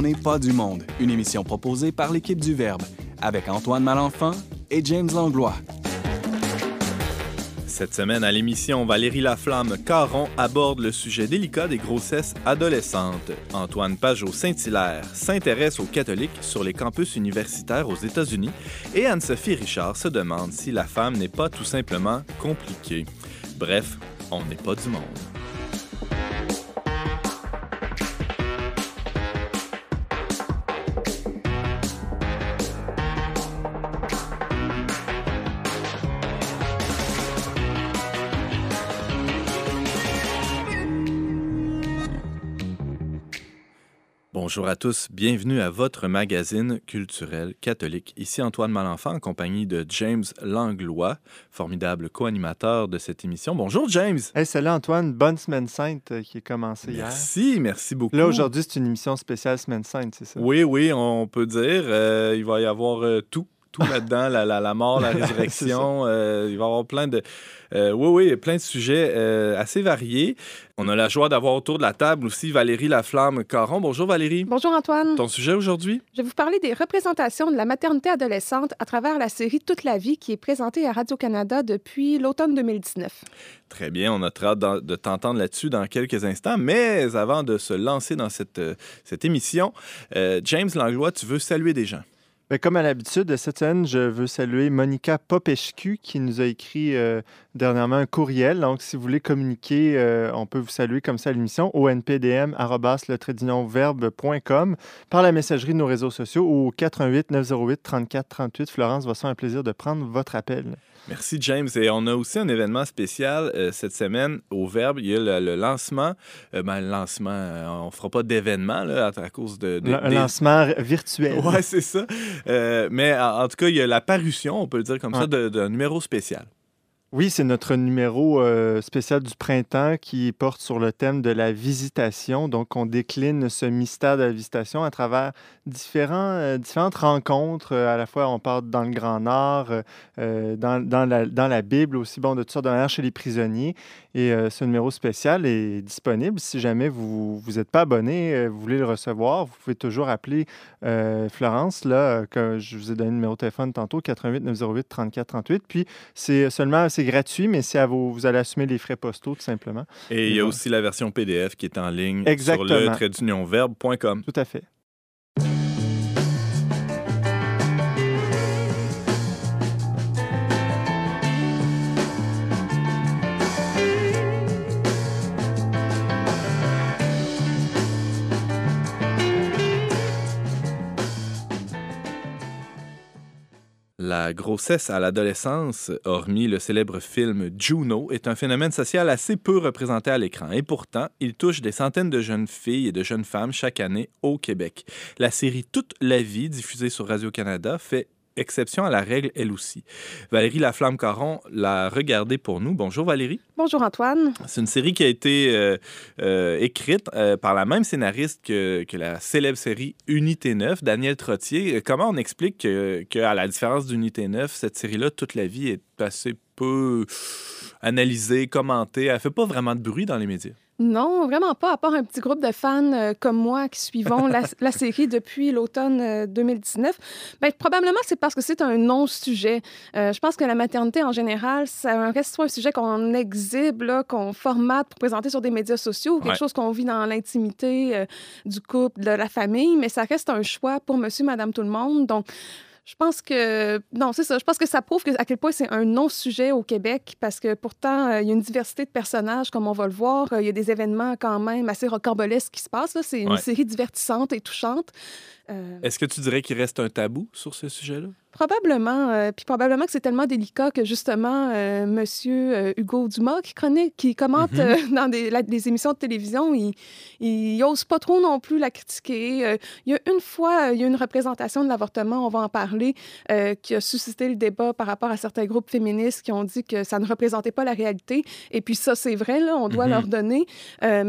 On n'est pas du monde, une émission proposée par l'équipe du Verbe, avec Antoine Malenfant et James Langlois. Cette semaine à l'émission, Valérie Laflamme Caron aborde le sujet délicat des grossesses adolescentes. Antoine Pajot-Saint-Hilaire s'intéresse aux catholiques sur les campus universitaires aux États-Unis et Anne-Sophie Richard se demande si la femme n'est pas tout simplement compliquée. Bref, on n'est pas du monde. Bonjour à tous, bienvenue à votre magazine culturel catholique. Ici Antoine Malenfant en compagnie de James Langlois, formidable co-animateur de cette émission. Bonjour James. Hey, salut Antoine, bonne semaine sainte euh, qui est commencée hier. Merci, merci beaucoup. Là aujourd'hui c'est une émission spéciale semaine sainte, c'est ça? Oui, oui, on peut dire. Euh, il va y avoir euh, tout tout là-dedans, la, la, la, mort, la résurrection. euh, il va y avoir plein de, euh, oui, oui, plein de sujets euh, assez variés. On a la joie d'avoir autour de la table aussi Valérie Laflamme Caron. Bonjour Valérie. Bonjour Antoine. Ton sujet aujourd'hui? Je vais vous parler des représentations de la maternité adolescente à travers la série Toute la vie qui est présentée à Radio-Canada depuis l'automne 2019. Très bien, on a très hâte de t'entendre là-dessus dans quelques instants. Mais avant de se lancer dans cette, cette émission, James Langlois, tu veux saluer des gens? Bien, comme à l'habitude, cette semaine, je veux saluer Monica Popescu qui nous a écrit euh, dernièrement un courriel. Donc, si vous voulez communiquer, euh, on peut vous saluer comme ça à l'émission au npdm verbe.com par la messagerie de nos réseaux sociaux au 88 908 34 38. Florence va se faire un plaisir de prendre votre appel? Merci, James. Et on a aussi un événement spécial euh, cette semaine au Verbe. Il y a le, le lancement. Euh, ben, le lancement, euh, on ne fera pas d'événement à, à, cause de. de un des... lancement virtuel. Oui, c'est ça. Euh, mais en, en, tout cas, il y a la parution, on peut le dire comme ouais. ça, d'un numéro spécial. Oui, c'est notre numéro euh, spécial du printemps qui porte sur le thème de la visitation. Donc, on décline ce mystère de la visitation à travers euh, différentes rencontres. à la fois, on part dans le Grand Nord, euh, dans, la, Bible aussi, bon, de toutes sortes de manières chez les prisonniers. Et ce numéro spécial est disponible. Si jamais vous n'êtes pas abonné, vous voulez le recevoir, vous pouvez toujours appeler Florence, là, que je vous ai donné le numéro de téléphone tantôt, 88 908 34 38. Puis, c'est seulement c'est gratuit, mais c'est à vous, vous allez assumer les frais postaux, tout simplement. Et il y a aussi la version PDF qui est en ligne Exactement. sur le. Tout à fait. La grossesse à l'adolescence, hormis le célèbre film Juno, est un phénomène social assez peu représenté à l'écran. Et pourtant, il touche des centaines de jeunes filles et de jeunes femmes chaque année au Québec. La série Toute la vie, diffusée sur Radio-Canada, fait exception à la règle, elle aussi. Valérie Laflamme-Caron l'a regardée pour nous. Bonjour Valérie. Bonjour Antoine. C'est une série qui a été euh, euh, écrite euh, par la même scénariste que, que, la célèbre série Unité 9, Daniel Trottier. Comment on explique qu'à que, la différence d'Unité 9, cette série-là, toute la vie est assez peu analysée, commentée. Elle fait pas vraiment de bruit dans les médias? Non, vraiment pas, à part un petit groupe de fans euh, comme moi qui suivons la, la, série depuis l'automne euh, 2019. Bien, probablement c'est parce que c'est un non-sujet. Euh, je pense que la maternité en général, ça reste soit un sujet qu'on exhibe, qu'on formate pour présenter sur des médias sociaux, quelque ouais. chose qu'on vit dans l'intimité euh, du couple, de la famille, mais ça reste un choix pour monsieur, madame, tout le monde. Donc, je pense que non, c'est ça. Je pense que ça prouve que, à quel point c'est un non-sujet au Québec parce que pourtant euh, il y a une diversité de personnages comme on va le voir. Il y a des événements quand même assez rocambolesques qui se passent. C'est une ouais. série divertissante et touchante. Euh... Est-ce que tu dirais qu'il reste un tabou sur ce sujet-là? Probablement. Euh, puis probablement que c'est tellement délicat que justement, euh, Monsieur euh, Hugo Dumas, qui, qui commente mm -hmm. dans des, la, des, émissions de télévision, il, il n'ose pas trop non plus la critiquer. il y a une fois, il y a une représentation de l'avortement, on va en parler, qui a suscité le débat par rapport à certains groupes féministes qui ont dit que ça ne représentait pas la réalité. Et puis ça, c'est vrai, là, on doit mm -hmm. leur donner.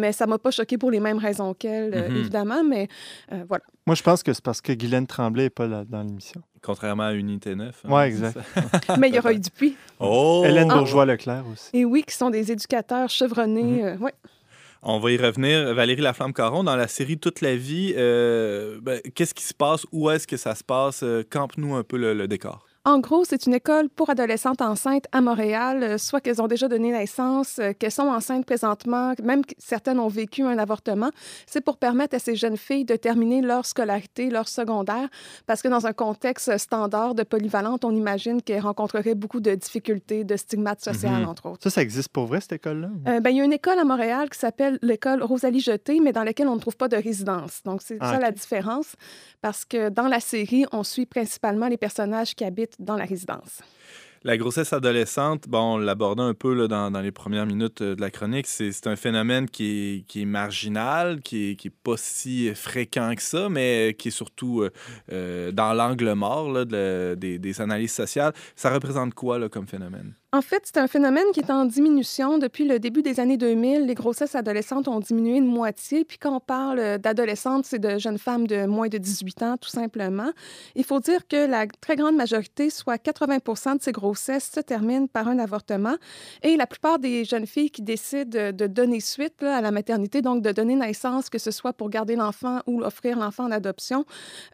mais ça m'a pas choqué pour les mêmes raisons qu'elle, mm -hmm. évidemment. Mais voilà. Moi, je pense que c'est parce que Guylaine Tremblay n'est pas là dans l'émission. Contrairement à Unité 9. Hein, oui, exact. Mais il y aura eu Dupuis. Oh! Hélène Bourgeois-Leclerc aussi. Et oui, qui sont des éducateurs chevronnés. Mm -hmm. euh, ouais. On va y revenir. Valérie Laflamme-Caron, dans la série Toute la vie, euh, ben, qu'est-ce qui se passe? Où est-ce que ça se passe? Euh, campe-nous un peu le décor. En gros, c'est une école pour adolescentes enceintes à Montréal, euh, soit qu'elles ont déjà donné naissance, euh, qu'elles sont enceintes présentement, même certaines ont vécu un avortement. C'est pour permettre à ces jeunes filles de terminer leur scolarité, leur secondaire, parce que dans un contexte standard de polyvalente, on imagine qu'elles rencontreraient beaucoup de difficultés, de stigmates sociales, mhm. entre autres. Ça, ça existe pour vrai, cette école-là? Euh, ben, il y a une école à Montréal qui s'appelle l'école Rosalie Jeté, mais dans laquelle on ne trouve pas de résidence. Donc, c'est ah, ça la différence, parce que dans la série, on suit principalement les personnages qui habitent dans la résidence. La grossesse adolescente, bon, on l'abordait un peu là, dans, les premières minutes euh, de la chronique, c'est un phénomène qui est, est marginal, qui n'est qui est pas si fréquent que ça, mais qui est surtout euh, euh, dans l'angle mort des, des, analyses sociales. Ça représente quoi là, comme phénomène? En fait, c'est un phénomène qui est en diminution. Depuis le début des années 2000, les grossesses adolescentes ont diminué de moitié. Puis quand on parle d'adolescentes, c'est de jeunes femmes de moins de 18 ans, tout simplement. Il faut dire que la très grande majorité, soit 80% de ces grossesses, se terminent par un avortement. Et la plupart des jeunes filles qui décident de donner suite à la maternité, donc de donner naissance, que ce soit pour garder l'enfant ou offrir l'enfant en adoption,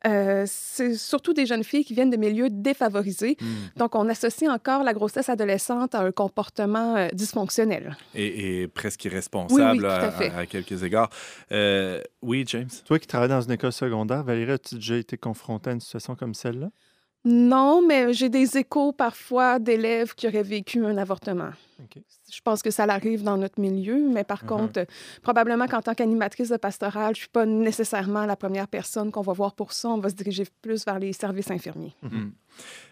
euh, c'est surtout des jeunes filles qui viennent de milieux défavorisés. Hmm. Donc on associe encore la grossesse adolescente à un comportement euh, dysfonctionnel. Et, presque irresponsable à, quelques égards. Euh, oui, James? Toi qui travailles dans une école secondaire, Valérie, as-tu déjà été confrontée à une situation comme celle-là? Non, mais j'ai des échos parfois d'élèves qui auraient vécu un avortement. Je pense que ça arrive dans notre milieu, mais par uh-huh. contre, probablement qu'en tant qu'animatrice de pastorale, je ne suis pas nécessairement la première personne qu'on va voir pour ça. On va se diriger plus vers les services infirmiers.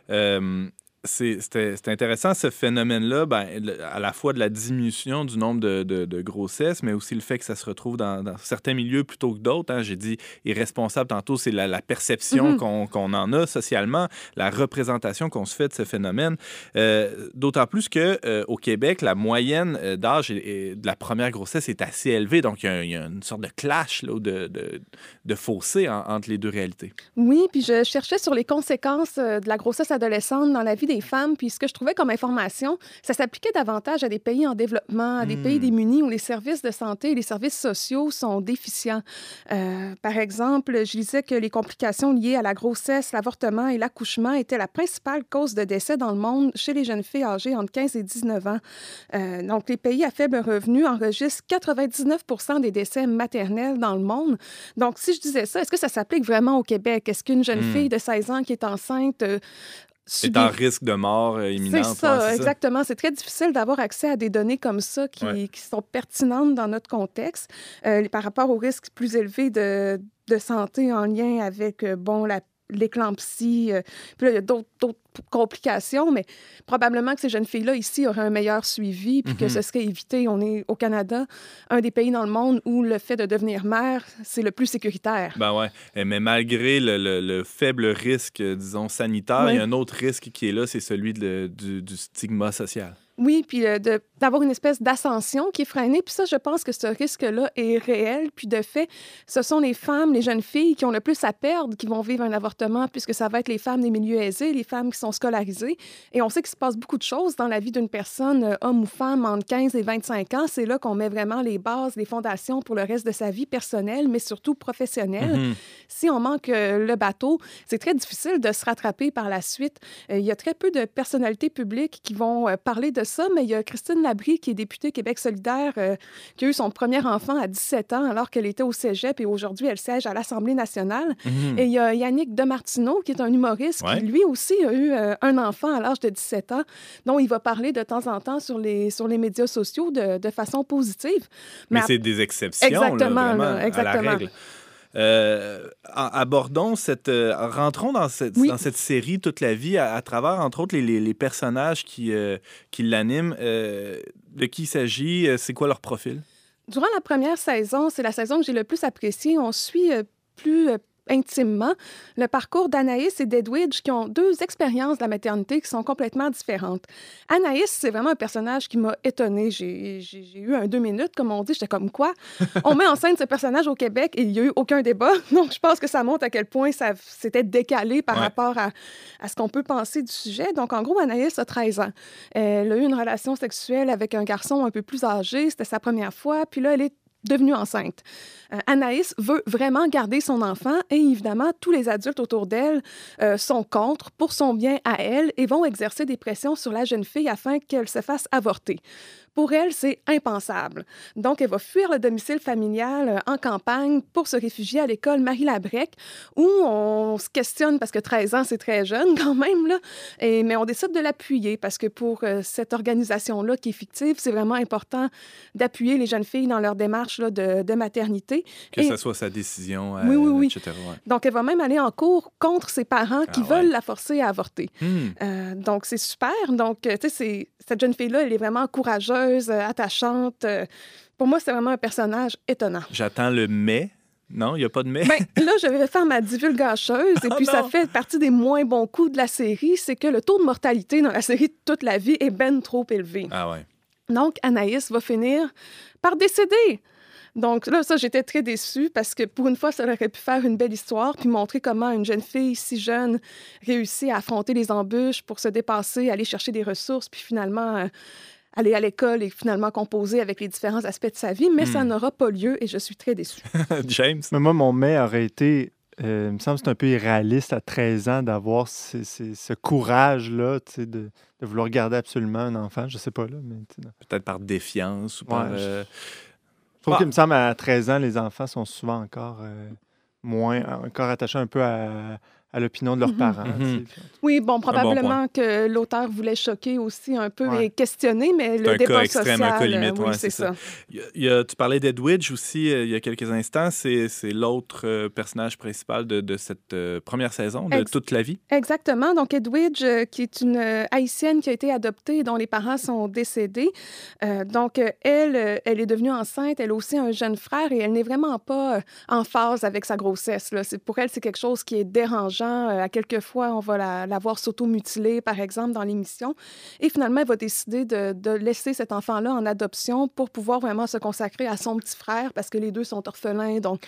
Euh, c'est intéressant ce phénomène-là, ben, à la fois de la diminution du nombre de, de, grossesses, mais aussi le fait que ça se retrouve dans, certains milieux plutôt que d'autres. Hein. J'ai dit irresponsable tantôt, c'est la, perception mm-hmm. qu'on en a socialement, la représentation qu'on se fait de ce phénomène. Euh, d'autant plus que euh, au Québec, la moyenne euh, d'âge de la première grossesse est assez élevée, donc il y, a, une sorte de clash là, de, de, de fossé entre les deux réalités. Oui, puis je cherchais sur les conséquences de la grossesse adolescente dans la vie des femmes. Puis ce que je trouvais comme information, ça s'appliquait davantage à des pays en développement, à des pays hmm. démunis où les services de santé et les services sociaux sont déficients. Euh, par exemple, je disais que les complications liées à la grossesse, l'avortement et l'accouchement étaient la principale cause de décès dans le monde chez les jeunes filles âgées entre 15 et 19 ans. Euh, donc, les pays à faible revenu enregistrent 99 des décès maternels dans le monde. Donc, si je disais ça, est-ce que ça s'applique vraiment au Québec? Est-ce qu'une jeune hmm. fille de 16 ans qui est enceinte euh, est en risque de mort euh, imminente. C'est ça, exactement. C'est très difficile d'avoir accès à des données comme ça qui, qui sont pertinentes dans notre contexte euh, par rapport aux risques plus élevés de, de santé en lien avec, euh, bon, la l'éclampsie. Euh, puis là, il y a d'autres complications, mais probablement que ces jeunes filles-là, ici, auraient un meilleur suivi, puis que mhm. ce serait évité. On est au Canada, un des pays dans le monde où le fait de devenir mère, c'est le plus sécuritaire. Ben ouais. Eh, mais malgré le, faible risque, disons, sanitaire, il y a un autre risque qui est là, c'est celui du, du stigma social. Oui, puis euh, d'avoir une espèce d'ascension qui est freinée. Puis ça, je pense que ce risque-là est réel. Puis de fait, ce sont les femmes, les jeunes filles qui ont le plus à perdre qui vont vivre un avortement, puisque ça va être les femmes des milieux aisés, les femmes qui sont scolarisées. Et on sait qu'il se passe beaucoup de choses dans la vie d'une personne, euh, homme ou femme, entre 15 et 25 ans. C'est là qu'on met vraiment les bases, les fondations pour le reste de sa vie personnelle, mais surtout professionnelle. Mm-hmm. Si on manque euh, le bateau, c'est très difficile de se rattraper par la suite. Il y a très peu de personnalités publiques qui vont parler de ça, mais il y a Christine Labrie, qui est députée Québec solidaire, euh, qui a eu son premier enfant à 17 ans alors qu'elle était au cégep et aujourd'hui, elle siège à l'Assemblée nationale. Mhm. Et il y a Yannick Demartino, qui est un humoriste, qui lui aussi a eu euh, un enfant à l'âge de 17 ans, dont il va parler de temps en temps sur les, sur les médias sociaux de, de façon positive. Mais, c'est des exceptions, exactement, là, exactement. à la règle. Euh, abordons cette. Euh, rentrons dans cette, dans cette série toute la vie à, travers, entre autres, les, les, personnages qui, euh, qui l'animent. de qui il s'agit? C'est quoi leur profil? Durant la première saison, c'est la saison que j'ai le plus appréciée. On suit plus intimement le parcours d'Anaïs et d'Edwidge, qui ont deux expériences de la maternité qui sont complètement différentes. Anaïs, c'est vraiment un personnage qui m'a étonnée. J'ai eu un deux minutes, comme on dit. J'étais comme quoi? On met en scène ce personnage au Québec et il n'y a eu aucun débat. Donc, je pense que ça montre à quel point ça s'était décalé par rapport à, à ce qu'on peut penser du sujet. Donc, en gros, Anaïs a 13 ans. Elle a eu une relation sexuelle avec un garçon un peu plus âgé. C'était sa première fois. Puis là, elle est devenue enceinte. Euh, Anaïs veut vraiment garder son enfant et évidemment, tous les adultes autour d'elle euh, sont contre pour son bien à elle et vont exercer des pressions sur la jeune fille afin qu'elle se fasse avorter. Pour elle, c'est impensable. Donc, elle va fuir le domicile familial euh, en campagne pour se réfugier à l'école Marie-Labrec, où on se questionne, parce que 13 ans, c'est très jeune quand même, là, et, mais on décide de l'appuyer, parce que pour euh, cette organisation-là qui est fictive, c'est vraiment important d'appuyer les jeunes filles dans leur démarche là, de, de, maternité. Que ce soit sa décision, oui, oui, oui. etc. Ouais. Donc, elle va même aller en cours contre ses parents qui ah, veulent ouais. la forcer à avorter. Hmm. Euh, donc, c'est super. Donc, tu sais, cette jeune fille-là, elle est vraiment courageuse euh, attachante. Euh, pour moi, c'est vraiment un personnage étonnant. J'attends le mais. Non, il n'y a pas de mais? Ben, là, je vais faire ma divulgacheuse et oh puis ça fait partie des moins bons coups de la série, c'est que le taux de mortalité dans la série toute la vie est ben trop élevé. Ah ouais. Donc, Anaïs va finir par décéder. Donc là, ça, j'étais très déçue parce que pour une fois, ça aurait pu faire une belle histoire puis montrer comment une jeune fille si jeune réussit à affronter les embûches pour se dépasser, aller chercher des ressources, puis finalement euh, aller à l'école et finalement composer avec les différents aspects de sa vie, mais ça hmm. n'aura pas lieu et je suis très déçue. James? Mais moi, mon mais aurait été euh, il me semble que c'est un peu irréaliste à 13 ans d'avoir ce courage-là, de, de, vouloir garder absolument un enfant. Je sais pas, là. mais Peut-être par défiance ou par. Euh... Je trouve bah. qu'il me semble à 13 ans, les enfants sont souvent encore euh, moins, encore attachés un peu à, à l'opinion de leurs mm -hmm. parents. Mm -hmm. Oui, bon, probablement bon que l'auteur voulait choquer aussi un peu ouais. et questionner, mais le un débat cas extrême, social... Un cas limite, oui, ouais, c'est ça. ça. Il y a, il y a, tu parlais d'Edwidge aussi euh, il y a quelques instants. C'est l'autre euh, personnage principal de, de cette euh, première saison, de Ex Toute la vie. Exactement. Donc, Edwidge, euh, qui est une euh, haïtienne qui a été adoptée et dont les parents sont décédés. Euh, donc, elle, elle est devenue enceinte. Elle a aussi un jeune frère et elle n'est vraiment pas en phase avec sa grossesse. Là. Pour elle, c'est quelque chose qui est dérangeant. À quelques fois, on va la, la voir s'auto-mutiler, par exemple, dans l'émission. Et finalement, elle va décider de, de laisser cet enfant-là en adoption pour pouvoir vraiment se consacrer à son petit frère parce que les deux sont orphelins. Donc,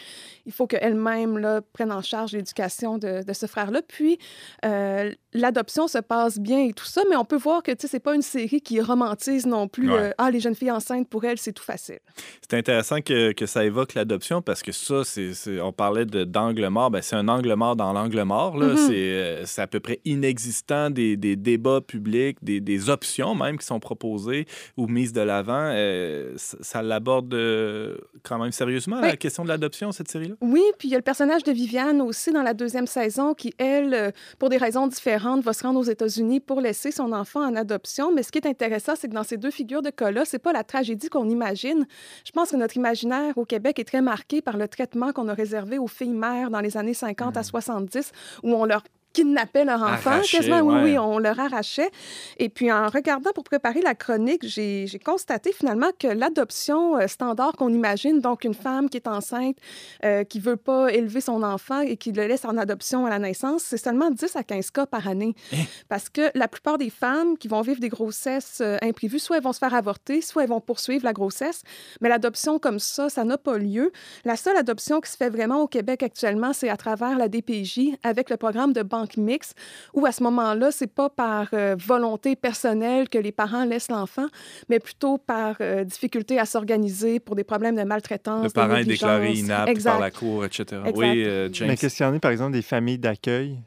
il faut qu'elle-même prenne en charge l'éducation de, de, ce frère-là. Puis, euh, l'adoption se passe bien et tout ça, mais on peut voir que c'est pas une série qui romantise non plus. Ouais. Euh, ah, les jeunes filles enceintes, pour elles, c'est tout facile. C'est intéressant que, que, ça évoque l'adoption parce que ça, c'est on parlait d'angle mort. Ben, c'est un angle mort dans l'angle mort. Mm -hmm. C'est à peu près inexistant des, des débats publics, des, des, options même qui sont proposées ou mises de l'avant. Euh, ça l'aborde euh, quand même sérieusement, oui. la question de l'adoption, cette série-là? Oui, puis il y a le personnage de Viviane aussi dans la deuxième saison qui, elle, euh, pour des raisons différentes, va se rendre aux États-Unis pour laisser son enfant en adoption. Mais ce qui est intéressant, c'est que dans ces deux figures de cas-là, c'est pas la tragédie qu'on imagine. Je pense que notre imaginaire au Québec est très marqué par le traitement qu'on a réservé aux filles mères dans les années 50 mmh. à 70, où on leur kidnappaient leur enfant, Arraché, quasiment, ouais. oui, oui, on leur arrachait. Et puis, en regardant pour préparer la chronique, j'ai constaté finalement que l'adoption euh, standard qu'on imagine, donc une femme qui est enceinte, euh, qui veut pas élever son enfant et qui le laisse en adoption à la naissance, c'est seulement 10 à 15 cas par année. Eh? Parce que la plupart des femmes qui vont vivre des grossesses euh, imprévues, soit elles vont se faire avorter, soit elles vont poursuivre la grossesse. Mais l'adoption comme ça, ça n'a pas lieu. La seule adoption qui se fait vraiment au Québec actuellement, c'est à travers la DPJ avec le programme de banque mix, où à ce moment-là, c'est pas par euh, volonté personnelle que les parents laissent l'enfant, mais plutôt par euh, difficulté à s'organiser pour des problèmes de maltraitance. Le parent est déclaré inapte exact. par la cour, etc. Exact. Oui, euh, James. Mais questionner, par exemple, des familles d'accueil?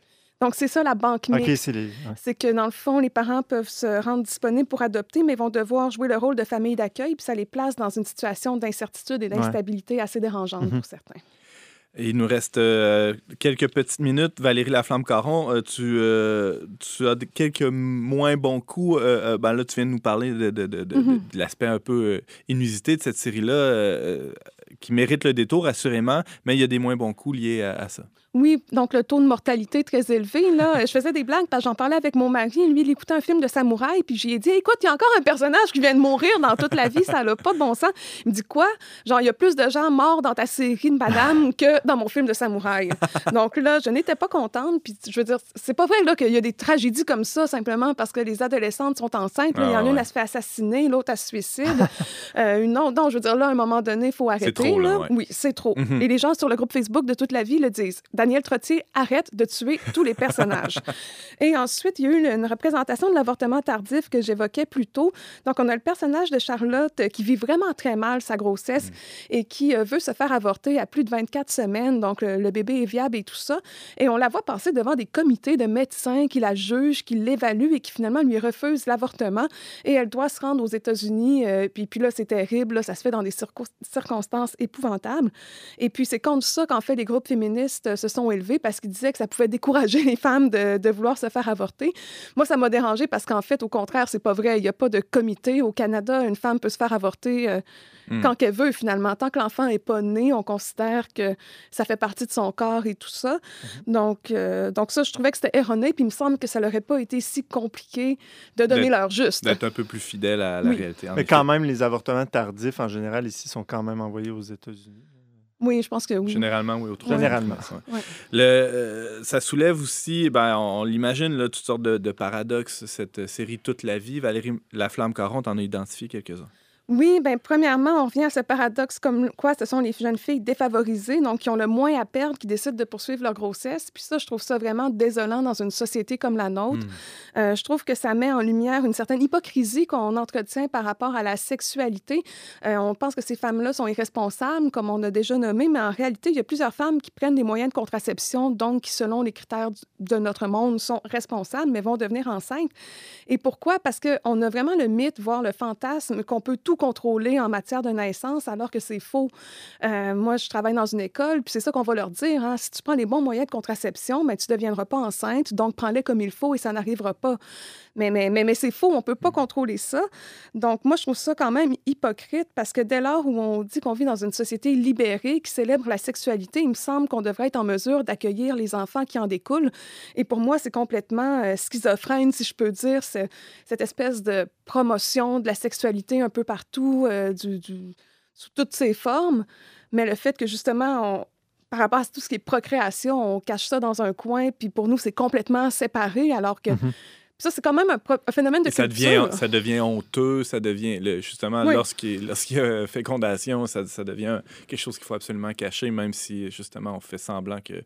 Donc, c'est ça la banque mixte. Okay, c'est les... ouais. que, dans le fond, les parents peuvent se rendre disponibles pour adopter, mais vont devoir jouer le rôle de famille d'accueil, puis ça les place dans une situation d'incertitude et d'instabilité ouais. assez dérangeante -hmm. pour certains. Il nous reste euh, quelques petites minutes. Valérie Laflamme-Caron, euh, tu, euh, tu, as quelques moins bons coups. Ben là, tu viens de nous parler de, de, de, mm -hmm. de l'aspect un peu inusité de cette série-là, qui mérite le détour, assurément, mais il y a des moins bons coups liés à, à ça. Oui, donc le taux de mortalité très élevé. Là, je faisais des blagues parce que j'en parlais avec mon mari. Lui, il écoutait un film de samouraï, puis j'ai dit Écoute, il y a encore un personnage qui vient de mourir dans toute la vie, ça n'a pas de bon sens. Il me dit Quoi? Genre, il y a plus de gens morts dans ta série de madame que dans mon film de samouraï. donc là, je n'étais pas contente. Puis je veux dire, c'est pas vrai qu'il y a des tragédies comme ça simplement parce que les adolescentes sont enceintes. Ah, il y en a ouais. une, elle se fait assassiner, l'autre, elle se suicide. euh, une autre, non, je veux dire, là, à un moment donné, il faut arrêter. Trop, là, là. Ouais. Oui, c'est trop. Mm -hmm. Et les gens sur le groupe Facebook de toute la vie le disent. Daniel Trottier arrête de tuer tous les personnages. Et ensuite, il y a eu une représentation de l'avortement tardif que j'évoquais plus tôt. Donc, on a le personnage de Charlotte qui vit vraiment très mal sa grossesse mm. et qui veut se faire avorter à plus de 24 semaines. Donc, le, le, bébé est viable et tout ça. Et on la voit passer devant des comités de médecins qui la jugent, qui l'évaluent et qui finalement lui refusent l'avortement. Et elle doit se rendre aux États-Unis. puis, puis là, c'est terrible. ça se fait dans des circonstances épouvantables. Et puis, c'est contre ça qu'en fait, les groupes féministes euh, se sont élevés parce qu'ils disaient que ça pouvait décourager les femmes de, de vouloir se faire avorter. Moi, ça m'a dérangé parce qu'en fait, au contraire, c'est pas vrai. Il n'y a pas de comité. Au Canada, une femme peut se faire avorter euh, hmm. quand qu'elle veut, finalement. Tant que l'enfant n'est pas né, on considère que ça fait partie de son corps et tout ça. Mhm. Donc, euh, donc ça, je trouvais que c'était erroné. Puis il me semble que ça n'aurait pas été si compliqué de donner leur juste. D'être un peu plus fidèle à la réalité. Mais quand même, les avortements tardifs, en général, ici, sont quand même envoyés aux États-Unis. Oui, je pense que oui. Généralement, oui, autrement. Généralement. Le, euh, ça soulève aussi, ben, on, l'imagine, toutes sortes de, de, paradoxes, cette série Toute la vie. Valérie Laflamme Caron, en a identifié quelques-uns. Oui, bien, premièrement, on revient à ce paradoxe comme quoi ce sont les jeunes filles défavorisées, donc qui ont le moins à perdre, qui décident de poursuivre leur grossesse. Puis ça, je trouve ça vraiment désolant dans une société comme la nôtre. Hmm. Euh, je trouve que ça met en lumière une certaine hypocrisie qu'on entretient par rapport à la sexualité. Euh, on pense que ces femmes-là sont irresponsables, comme on a déjà nommé, mais en réalité, il y a plusieurs femmes qui prennent des moyens de contraception, donc qui, selon les critères de notre monde, sont responsables, mais vont devenir enceintes. Et pourquoi? Parce qu'on a vraiment le mythe, voire le fantasme qu'on peut tout contrôler en matière de naissance, alors que c'est faux. Euh, moi, je travaille dans une école, puis c'est ça qu'on va leur dire. Hein. Si tu prends les bons moyens de contraception, mais tu ne deviendras pas enceinte, donc prends-les comme il faut et ça n'arrivera pas. Mais, mais, mais, mais c'est faux, on ne peut pas contrôler ça. Donc, moi, je trouve ça quand même hypocrite parce que dès lors où on dit qu'on vit dans une société libérée qui célèbre la sexualité, il me semble qu'on devrait être en mesure d'accueillir les enfants qui en découlent. Et pour moi, c'est complètement euh, schizophrène, si je peux dire, cette espèce de promotion de la sexualité un peu partout, euh, sous toutes ses formes. Mais le fait que justement, par rapport à tout ce qui est procréation, on cache ça dans un coin, puis pour nous, c'est complètement séparé, alors que mm-hmm ça, c'est quand même un, phénomène de ça culture. Devient, ça devient honteux, ça devient, justement, lorsqu'il y a fécondation, ça, ça, devient quelque chose qu'il faut absolument cacher, même si, justement, on fait semblant que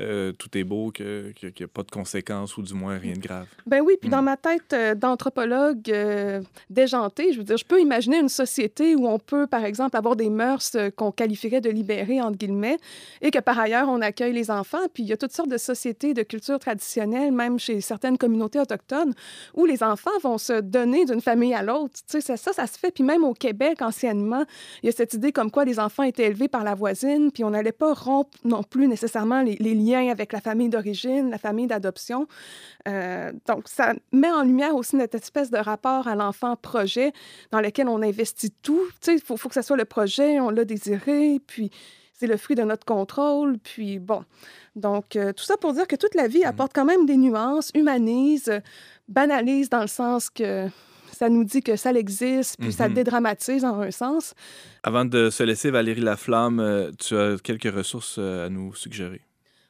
euh, tout est beau, qu'il n'y a pas de conséquences ou du moins rien de grave. Ben oui, puis dans mm. ma tête euh, d'anthropologue euh, déjantée, je veux dire, je peux imaginer une société où on peut, par exemple, avoir des mœurs qu'on qualifierait de libérées, entre guillemets, et que par ailleurs, on accueille les enfants. Puis il y a toutes sortes de sociétés de culture traditionnelle, même chez certaines communautés autochtones, où les enfants vont se donner d'une famille à l'autre. Tu sais, ça, ça, se fait. Puis même au Québec, anciennement, il y a cette idée comme quoi les enfants étaient élevés par la voisine, puis on n'allait pas rompre non plus nécessairement les, liens avec la famille d'origine, la famille d'adoption. Euh, donc, ça met en lumière aussi notre espèce de rapport à l'enfant projet dans lequel on investit tout. Tu sais, il faut, faut, que ce soit le projet, on l'a désiré, puis c'est le fruit de notre contrôle, puis bon. Donc, euh, tout ça pour dire que toute la vie mmh. apporte quand même des nuances, humanise, banalise dans le sens que ça nous dit que ça existe, puis ça mmh dédramatise en un sens. Avant de se laisser, Valérie Laflamme, euh, tu as quelques ressources à nous suggérer.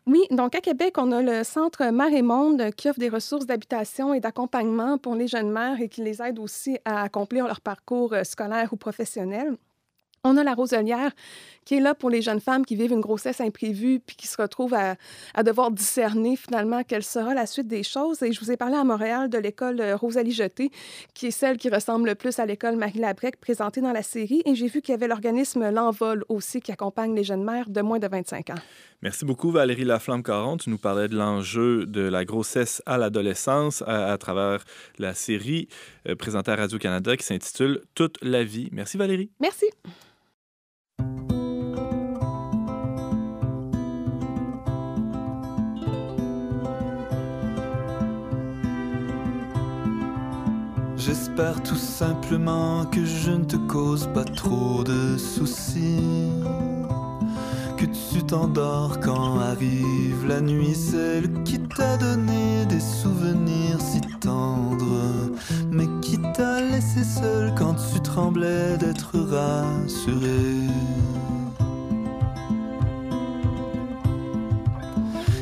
Oui, donc à Québec, on a le Centre Mère et Monde qui offre des ressources d'habitation et d'accompagnement pour les jeunes mères et qui les aide aussi à accomplir leur parcours euh, scolaire ou professionnel. On a la Roselière qui est là pour les jeunes femmes qui vivent une grossesse imprévue puis qui se retrouvent à, devoir discerner finalement quelle sera la suite des choses. Et je vous ai parlé à Montréal de l'école euh, Rosalie Jeté, qui est celle qui ressemble le plus à l'école Marie Labrec présentée dans la série. Et j'ai vu qu'il y avait l'organisme L'Envol aussi qui accompagne les jeunes mères de moins de 25 ans. Merci beaucoup, Valérie Laflamme-Caron. Tu nous parlais de l'enjeu de la grossesse à l'adolescence à, travers la série euh, présentée à Radio-Canada qui s'intitule Toute la vie. Merci, Valérie. Merci. J'espère tout simplement que je ne te cause pas trop de soucis. Que tu t'endors quand arrive la nuit, celle qui t'a donné des souvenirs si tendres, mais qui t'a laissé seul quand tu tremblais d'être rassuré.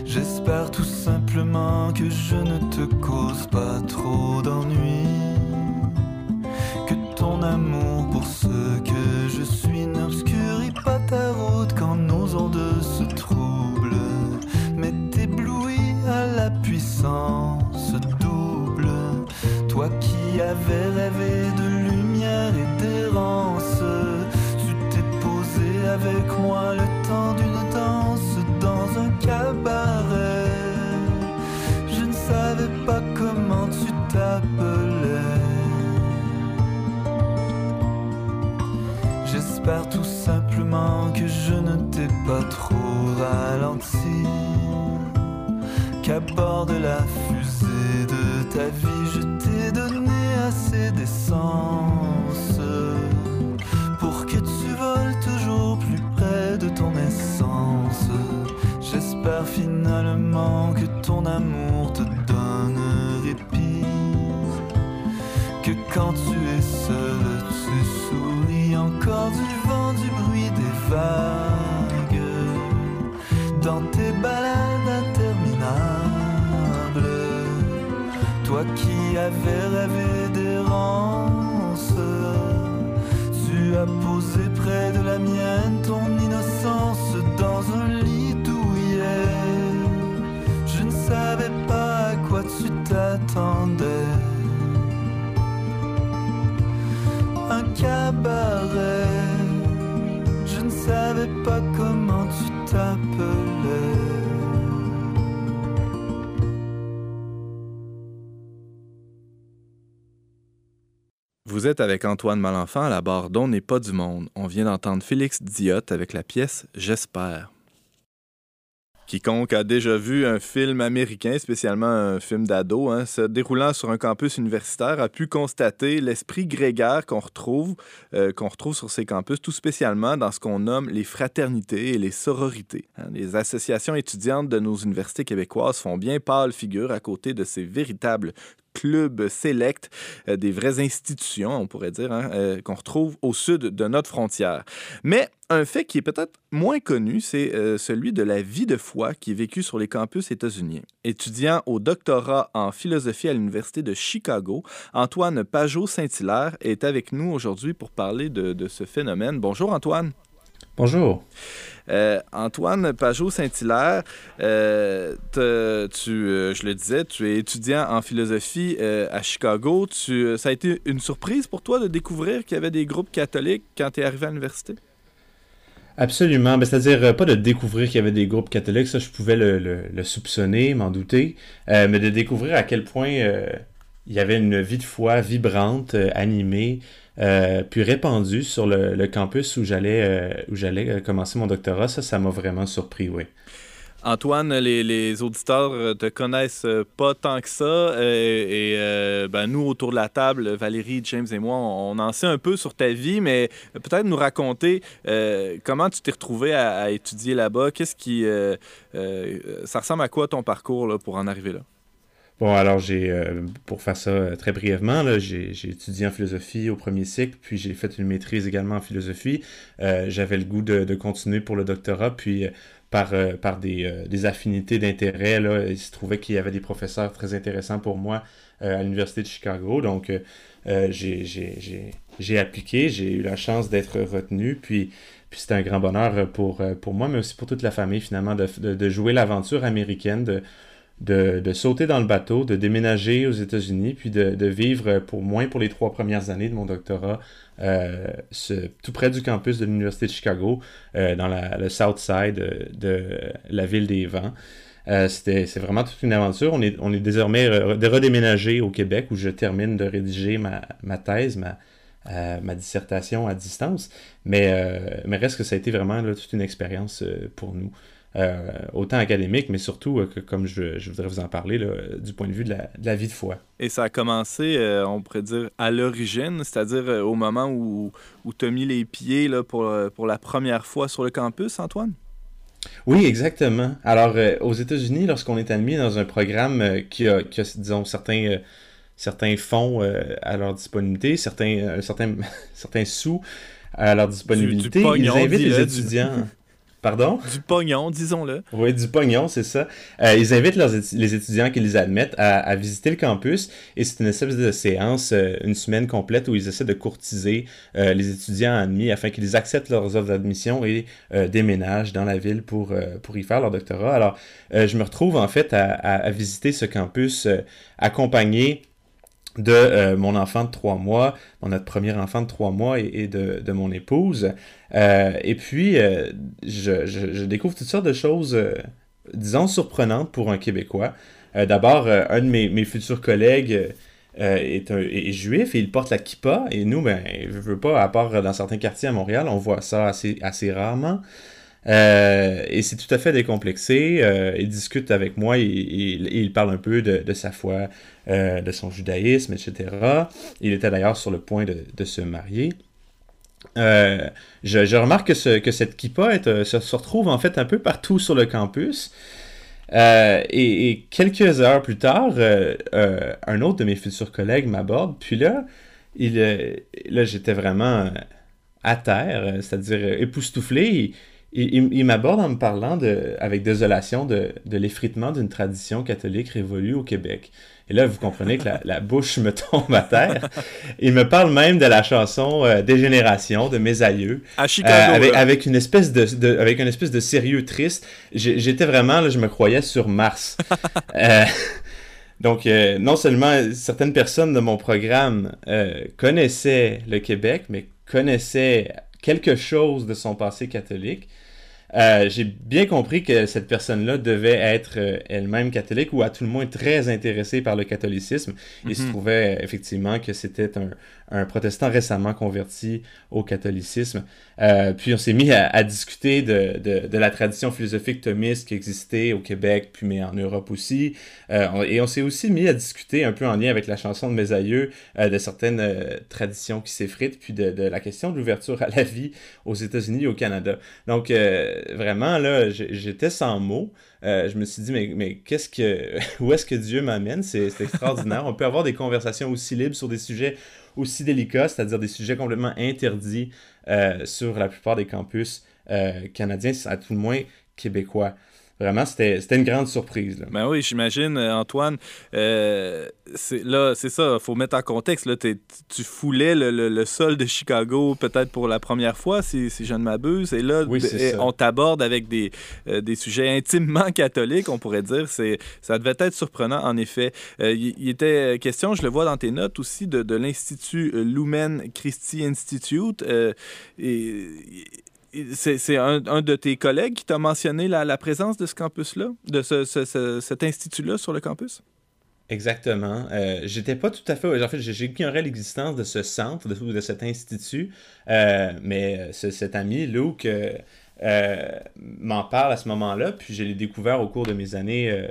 J'espère tout simplement que je ne te cause pas trop d'ennuis ton amour pour ce que je suis. N'obscuris pas ta route quand nos ondes se troublent. Mais t'éblouis à la puissance double. Toi qui avais rêvé de lumière et d'errance, tu t'es posé avec moi le temps. Que je ne t'ai pas trop ralenti. Qu'à bord de la fusée de ta vie, je t'ai donné assez d'essence pour que tu voles toujours plus près de ton essence. J'espère finalement que ton amour te donne répit. Que quand tu es seul, tu souris encore du Dans tes balades interminables, toi qui avais rêvé d'errance, tu as posé près de la mienne ton innocence dans un lit douillet. Je ne savais pas à quoi tu t'attendais. Un cabaret, Vous êtes avec Antoine Malenfant à la barre d'On n'est pas du monde. On vient d'entendre Félix Diot avec la pièce J'espère. Quiconque a déjà vu un film américain, spécialement un film d'ado, hein, se déroulant sur un campus universitaire, a pu constater l'esprit grégaire qu'on retrouve, euh, qu'on retrouve sur ces campus, tout spécialement dans ce qu'on nomme les fraternités et les sororités. hein. Les associations étudiantes de nos universités québécoises font bien pâle figure à côté de ces véritables clubs sélects, euh, des vraies institutions, on pourrait dire, hein, euh, qu'on retrouve au sud de notre frontière. Mais un fait qui est peut-être moins connu, c'est euh, celui de la vie de foi qui est vécue sur les campus états-uniens. Étudiant au doctorat en philosophie à l'Université de Chicago, Antoine Pajot-Saint-Hilaire est avec nous aujourd'hui pour parler de ce phénomène. Bonjour Antoine. Bonjour. Euh, Antoine Pajot-Saint-Hilaire, euh, tu, euh, je le disais, tu es étudiant en philosophie à Chicago. Tu, ça a été une surprise pour toi de découvrir qu'il y avait des groupes catholiques quand tu es arrivé à l'université? Absolument. Ben, C'est-à-dire, pas de découvrir qu'il y avait des groupes catholiques, ça, je pouvais le, le- le soupçonner, m'en douter, mais de découvrir à quel point il y avait une vie de foi vibrante, animée, euh, puis répandue sur le, campus où j'allais euh, où j'allais euh, commencer mon doctorat, ça, ça m'a vraiment surpris, oui. Antoine, les, les auditeurs te connaissent pas tant que ça. et ben, nous, autour de la table, Valérie, James et moi, on, en sait un peu sur ta vie, mais peut-être nous raconter comment tu t'es retrouvé à, étudier là-bas. Qu'est-ce qui. ça ressemble à quoi ton parcours pour en arriver là? Bon, alors j'ai, euh, pour faire ça euh, très brièvement, là, j'ai, j'ai étudié en philosophie au premier cycle, puis j'ai fait une maîtrise également en philosophie. Euh, j'avais le goût de, de continuer pour le doctorat, puis euh, par, euh, par des, des affinités d'intérêt, là, il se trouvait qu'il y avait des professeurs très intéressants pour moi à l'Université de Chicago. Donc, j'ai, j'ai, j'ai, j'ai appliqué, j'ai eu la chance d'être retenu, puis, puis c'était un grand bonheur pour, pour moi, mais aussi pour toute la famille, finalement, de, de, de jouer l'aventure américaine, de de, sauter dans le bateau, de déménager aux États-Unis, puis de, vivre pour moins pour les trois premières années de mon doctorat euh, tout près du campus de l'Université de Chicago, euh, dans le South Side de, de la ville des vents. Euh, c'était, c'est vraiment toute une aventure. On est, on est désormais re- de redéménager au Québec où je termine de rédiger ma, thèse, ma, euh, dissertation à distance. Mais, euh, mais reste que ça a été vraiment toute une expérience euh, pour nous. Euh, autant académique, mais surtout, euh, que, comme je, je voudrais vous en parler, là, du point de vue de la, de la vie de foi. Et ça a commencé, euh, on pourrait dire, à l'origine, c'est-à-dire au moment où, où tu as mis les pieds là, pour, pour la première fois sur le campus, Antoine? Oui, exactement. Alors, aux États-Unis, lorsqu'on est admis dans un programme qui, a, qui a, disons, certains, certains fonds euh, à leur disponibilité, certains, euh, certains, certains sous à leur disponibilité, pognon, ils invitent les étudiants. Pardon? Du pognon, disons-le. Oui, du pognon, c'est ça. Euh, ils invitent leurs les étudiants qui les admettent à, à visiter le campus et c'est une espèce de séance, euh, une semaine complète où ils essaient de courtiser euh, les étudiants admis afin qu'ils acceptent leurs offres d'admission et déménagent dans la ville pour, pour y faire leur doctorat. Alors, je me retrouve en fait à, à- à visiter ce campus accompagné de mon enfant de trois mois, notre premier enfant de trois mois et, de, mon épouse. et puis, je, je, découvre toutes sortes de choses, disons, surprenantes pour un Québécois. D'abord, un de mes, futurs collègues euh, est, un, juif et il porte la kippa. Et nous, ben, je veux pas, à part dans certains quartiers à Montréal, on voit ça assez rarement. Euh, et c'est tout à fait décomplexé. Euh, il discute avec moi et, il parle un peu de, sa foi, de son judaïsme, etc. Il était d'ailleurs sur le point de, se marier. Je, remarque que, ce, que cette kippa est, se, retrouve en fait un peu partout sur le campus. Euh, et, quelques heures plus tard, euh, euh, un autre de mes futurs collègues m'aborde. Puis là, il, là j'étais vraiment à terre, c'est-à-dire époustouflé. Il, il, m'aborde en me parlant de, avec désolation de, de l'effritement d'une tradition catholique révolue au Québec. Et là, vous comprenez que la, bouche me tombe à terre. Il me parle même de la chanson euh, Dégénération de mes aïeux. À Chicago. avec, avec, une espèce de, avec une espèce de sérieux triste. J'étais vraiment, là, je me croyais sur Mars. euh, donc, euh, non seulement certaines personnes de mon programme euh, connaissaient le Québec, mais connaissaient quelque chose de son passé catholique. Euh, j'ai bien compris que cette personne-là devait être euh, elle-même catholique ou à tout le moins très intéressée par le catholicisme. Il se mhm. trouvait effectivement que c'était un, un protestant récemment converti au catholicisme. Euh, puis on s'est mis à, discuter de, de, la tradition philosophique thomiste qui existait au Québec, puis mais en Europe aussi. Euh, et on s'est aussi mis à discuter un peu en lien avec la chanson de mes aïeux euh, de certaines traditions qui s'effritent, puis de, de, la question de l'ouverture à la vie aux États-Unis et au Canada. Donc vraiment, là, j'étais sans mots. je me suis dit, mais, mais qu'est-ce que, où est-ce que Dieu m'amène? C'est extraordinaire. On peut avoir des conversations aussi libres sur des sujets aussi délicats, c'est-à-dire des sujets complètement interdits euh, sur la plupart des campus euh, canadiens, à tout le moins québécois. Vraiment, c'était une grande surprise. Là. Ben oui, j'imagine, euh, Antoine. Euh, là, c'est ça, il faut mettre en contexte. Là, tu foulais le, le, sol de Chicago peut-être pour la première fois, si, si je ne m'abuse. Et là, on t'aborde avec des, euh, des sujets intimement catholiques, on pourrait dire. Ça devait être surprenant, en effet. il était question, je le vois dans tes notes aussi, de, de l'Institut Lumen Christi Institute. et c'est un, de tes collègues qui t'a mentionné la, présence de ce campus-là, de cet institut-là sur le campus? Exactement. Euh, j'étais pas tout à fait. En fait, j'ignorais l'existence de ce centre, de, de cet institut, euh, mais cet ami, Luke, euh, m'en parle à ce moment-là, puis je l'ai découvert au cours de mes années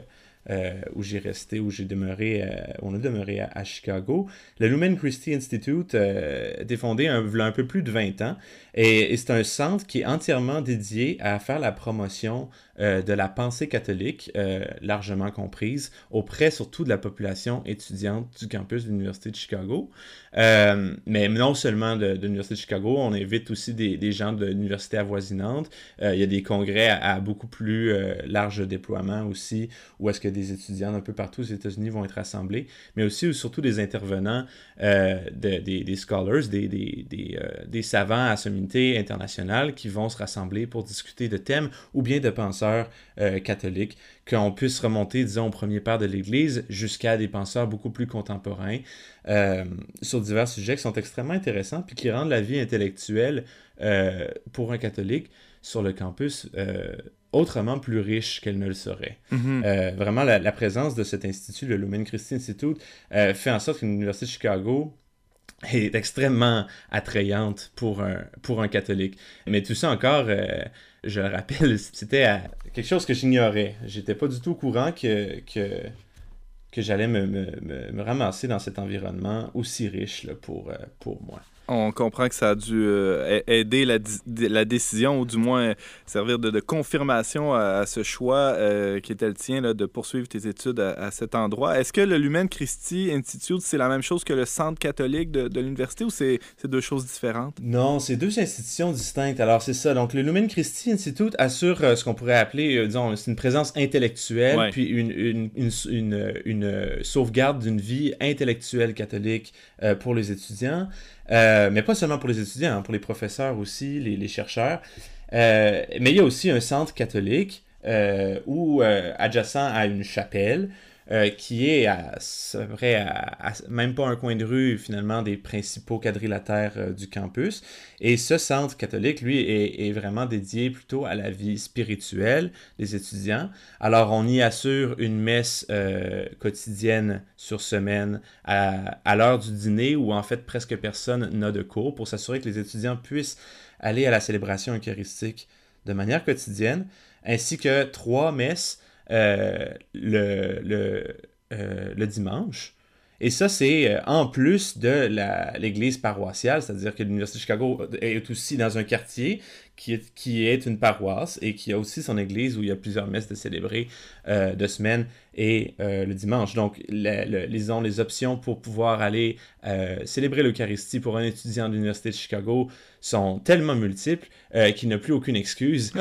euh, où j'ai resté, où j'ai demeuré, euh, on a demeuré à, Chicago. Le Lumen Christi Institute euh, été fondé un, un peu plus de 20 ans et, c'est un centre qui est entièrement dédié à faire la promotion euh, de la pensée catholique, euh, largement comprise, auprès surtout de la population étudiante du campus de l'Université de Chicago. Euh, mais non seulement de, l'Université de Chicago, on invite aussi des, gens de l'université avoisinante. il y a des congrès à, beaucoup plus large déploiement aussi, où est-ce que des étudiants un peu partout aux États-Unis vont être assemblés, mais aussi ou surtout des intervenants, des, scholars, des, des, savants à sommité internationale qui vont se rassembler pour discuter de thèmes ou bien de penseurs euh, catholiques, qu'on puisse remonter, disons, au premier père de l'Église jusqu'à des penseurs beaucoup plus contemporains euh, sur divers sujets qui sont extrêmement intéressants, puis qui rendent la vie intellectuelle euh, pour un catholique sur le campus autrement plus riche qu'elle ne le serait. Mm-hmm. vraiment, la, présence de cet institut, le Lumen Christi Institute, fait en sorte que l'Université de Chicago est extrêmement attrayante pour un, pour catholique. Mais tout ça encore, je le rappelle, c'était quelque chose que j'ignorais. J'étais pas du tout au courant que, j'allais me, ramasser dans cet environnement aussi riche euh, pour moi on comprend que ça a dû euh, aider la, la, décision ou du moins servir de, confirmation à, ce choix euh, qui était le tien là, de poursuivre tes études à, cet endroit. Est-ce que le Lumen Christi Institute, c'est la même chose que le Centre catholique de, de l'université ou c'est deux choses différentes? Non, c'est deux institutions distinctes. Alors c'est ça. Donc le Lumen Christi Institute assure euh, ce qu'on pourrait appeler, disons, c'est une présence intellectuelle, puis une, une, une, une sauvegarde d'une vie intellectuelle catholique pour les étudiants. Euh, mais pas seulement pour les étudiants, hein, pour les professeurs aussi, les, chercheurs. Euh, mais il y a aussi un centre catholique euh, où, adjacent à une chapelle, euh, qui est à, même pas un coin de rue finalement des principaux quadrilatères euh, du campus. Et ce centre catholique, lui, est, vraiment dédié plutôt à la vie spirituelle des étudiants. Alors on y assure une messe euh, quotidienne sur semaine à, à l'heure du dîner où en fait presque personne n'a de cours pour s'assurer que les étudiants puissent aller à la célébration eucharistique de manière quotidienne, ainsi que trois messes euh, le, le, euh, le, dimanche. Et ça, c'est euh, en plus de l'église paroissiale, c'est-à-dire que l'Université de Chicago est aussi dans un quartier qui est, qui est une paroisse et qui a aussi son église où il y a plusieurs messes de célébrer euh, de semaine et euh, le dimanche. Donc, les, les options pour pouvoir aller euh, célébrer l'Eucharistie pour un étudiant de l'Université de Chicago sont tellement multiples qu'il n'a plus aucune excuse.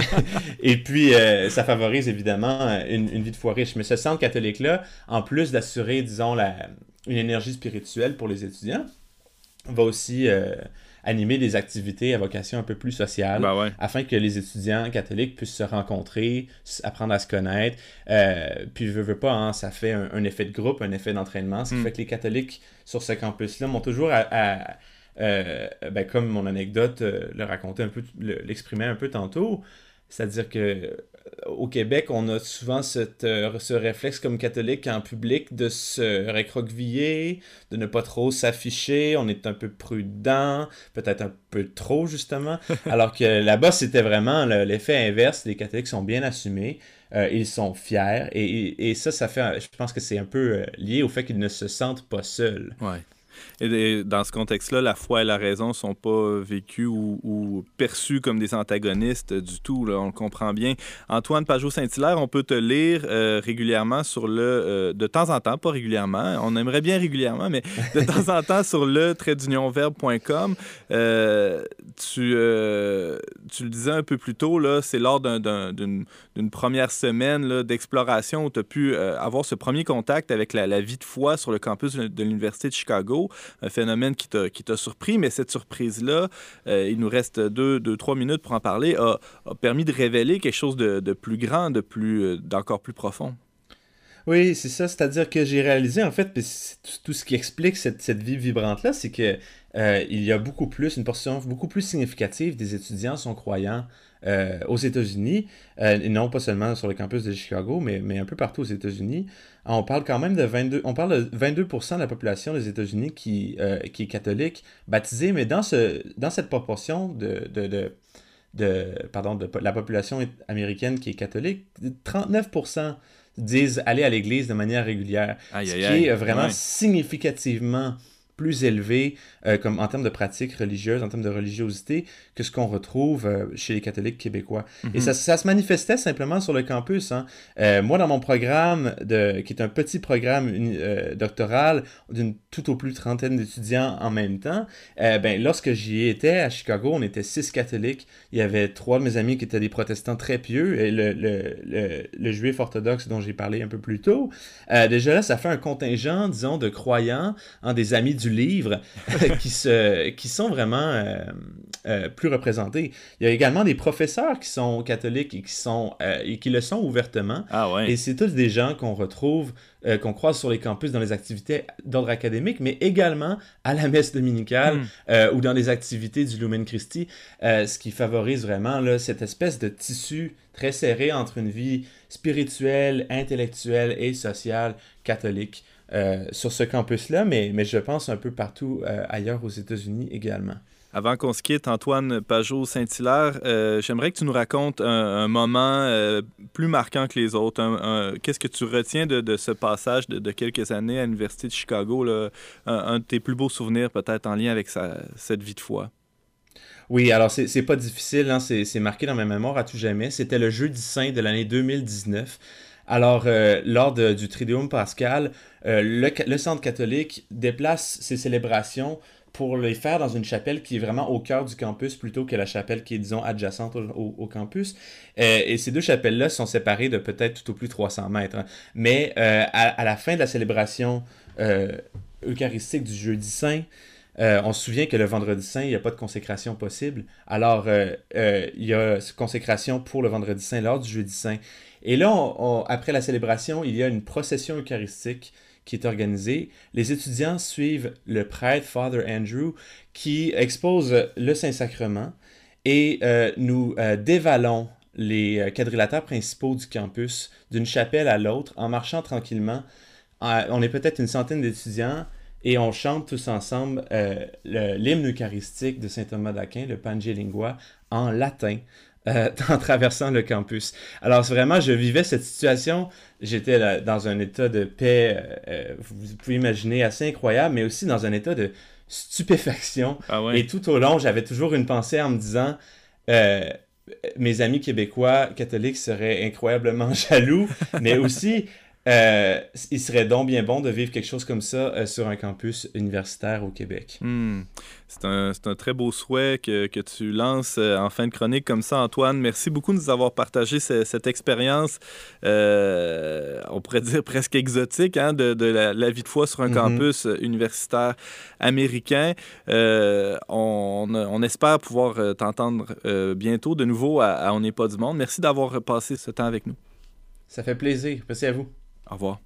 et puis, ça favorise évidemment une, une, vie de foi riche. Mais ce centre catholique-là, en plus d'assurer, disons, la, une énergie spirituelle pour les étudiants, va aussi animer des activités à vocation un peu plus sociale ben afin que les étudiants catholiques puissent se rencontrer, apprendre à se connaître. Euh, puis, veux, veux pas, hein, ça fait un, effet de groupe, un effet d'entraînement, ce qui hmm. fait que les catholiques sur ce campus-là m'ont toujours à, euh, ben, comme mon anecdote euh, le racontait un peu, l'exprimait un peu tantôt, c'est-à-dire que au Québec, on a souvent cette, euh, ce réflexe comme catholique en public de se récroqueviller, de ne pas trop s'afficher, on est un peu prudent, peut-être un peu trop justement, alors que là-bas, c'était vraiment l'effet inverse, les catholiques sont bien assumés, euh, ils sont fiers, et, et, ça, ça fait, je pense que c'est un peu euh, lié au fait qu'ils ne se sentent pas seuls. Ouais. Et dans ce contexte-là, la foi et la raison ne sont pas vécues ou, perçues comme des antagonistes du tout. Là, on le comprend bien. Antoine Pajot-Saint-Hilaire, on peut te lire euh, régulièrement sur le... Euh, de temps en temps, pas régulièrement. On aimerait bien régulièrement, mais de temps en temps sur le traitdunionverbe.com. Euh, tu, tu le disais un peu plus tôt, là, c'est lors d'une première semaine d'exploration où tu as pu avoir ce premier contact avec la, vie de foi sur le campus de l'Université de Chicago un phénomène qui t'a surpris, mais cette surprise-là, euh, il nous reste deux, deux, trois minutes pour en parler, a, permis de révéler quelque chose de, de plus grand, de plus, euh, d'encore plus profond. Oui, c'est ça. C'est-à-dire que j'ai réalisé, en fait, tout ce qui explique cette, cette vie vibrante-là, c'est que euh, il y a beaucoup plus, une portion beaucoup plus significative des étudiants sont croyants euh, aux États-Unis, euh, non pas seulement sur le campus de Chicago, mais, mais un peu partout aux États-Unis. On parle quand même de 22, on parle de 22% de la population des États-Unis qui, qui est catholique, baptisée, mais dans, ce, dans cette proportion de, de, de de, pardon, de la population américaine qui est catholique, 39% disent aller à l'église de manière régulière. ce qui est vraiment significativement plus élevé euh, comme en termes de pratiques religieuses, en termes de religiosité, que ce qu'on retrouve euh, chez les catholiques québécois. Et mhm. ça, ça, se manifestait simplement sur le campus. Hein. Euh, moi, dans mon programme, de, qui est un petit programme doctoral d'une tout au plus trentaine d'étudiants en même temps, ben, lorsque j'y étais à Chicago, on était six catholiques. Il y avait trois de mes amis qui étaient des protestants très pieux et le, le, le, le juif orthodoxe dont j'ai parlé un peu plus tôt. déjà là, ça fait un contingent, disons, de croyants, hein, des amis du livre qui, se, qui sont vraiment euh, euh, plus représentés. Il y a également des professeurs qui sont catholiques et qui, sont, euh, et qui le sont ouvertement. Ah ouais. Et c'est tous des gens qu'on retrouve, qu'on croise sur les campus dans les activités d'ordre académique, mais également à la messe dominicale hmm. ou dans les activités du Lumen Christi, ce qui favorise vraiment là, cette espèce de tissu très serré entre une vie spirituelle, intellectuelle et sociale catholique. Euh, sur ce campus-là, mais, mais je pense un peu partout euh, ailleurs aux États-Unis également. Avant qu'on se quitte, Antoine Pajot-Saint-Hilaire, euh, j'aimerais que tu nous racontes un, moment plus marquant que les autres. Qu'est-ce que tu retiens de, ce passage de, quelques années à l'Université de Chicago, un, de tes plus beaux souvenirs peut-être en lien avec cette vie de foi? Oui, alors c'est pas difficile, hein, c'est marqué dans ma mémoire à tout jamais. C'était le jeudi saint de l'année 2019. Alors, euh, lors du Triduum Pascal, euh, le, Centre catholique déplace ses célébrations pour les faire dans une chapelle qui est vraiment au cœur du campus plutôt que la chapelle qui est, disons, adjacente au, campus. Euh, et ces deux chapelles-là sont séparées de peut-être tout au plus 300 mètres. Hein. Mais à, la fin de la célébration eucharistique du jeudi saint, on se souvient que le vendredi saint, il n'y a pas de consécration possible. Alors, il y a consécration pour le vendredi saint lors du jeudi saint. Et là, après la célébration, il y a une procession eucharistique qui est organisée. Les étudiants suivent le prêtre Father Andrew qui expose le Saint-Sacrement et nous dévalons les quadrilatères principaux du campus d'une chapelle à l'autre en marchant tranquillement. on est peut-être une centaine d'étudiants et on chante tous ensemble euh, l'hymne eucharistique de saint Thomas d'Aquin, le Pange Lingua, en latin. Euh, en traversant le campus. Alors vraiment, je vivais cette situation, j'étais dans un état de paix, euh, vous pouvez imaginer, assez incroyable, mais aussi dans un état de stupéfaction. Ah Et tout au long, j'avais toujours une pensée en me disant, mes amis québécois catholiques seraient incroyablement jaloux, mais aussi euh, il serait donc bien bon de vivre quelque chose comme ça euh, sur un campus universitaire au Québec. Hmm. C'est un, un, très beau souhait que, que, tu lances euh, en fin de chronique comme ça, Antoine. Merci beaucoup de nous avoir partagé cette expérience, on pourrait dire presque exotique, hein, de, de la, vie de foi sur un mm-hmm. campus universitaire américain. On, on, espère pouvoir t'entendre bientôt de nouveau à, à On n'est pas du monde. Merci d'avoir passé ce temps avec nous. Ça fait plaisir. Merci à vous. Au revoir.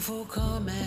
for coming.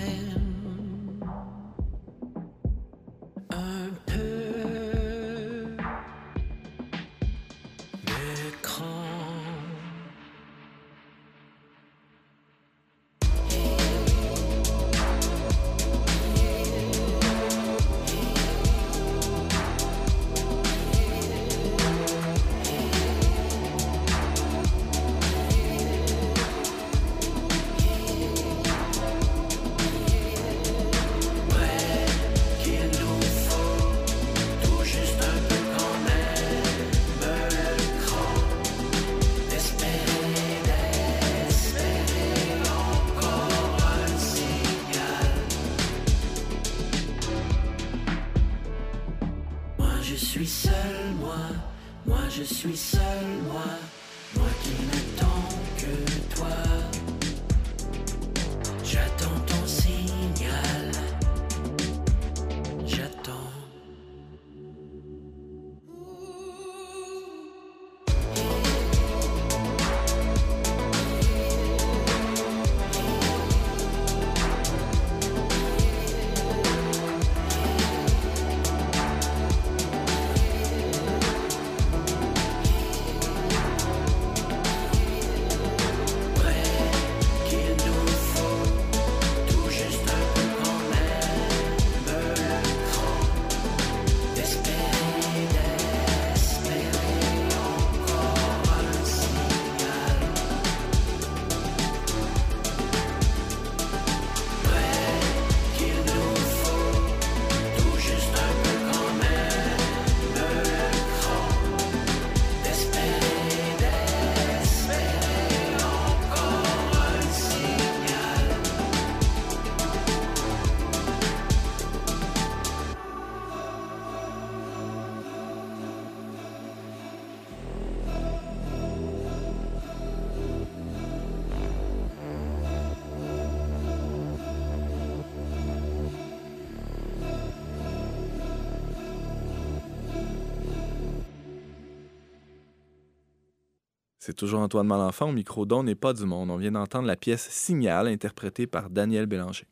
C'est toujours Antoine Malenfant au micro d'On n'est pas du monde. On vient d'entendre la pièce Signal interprétée par Daniel Bélanger.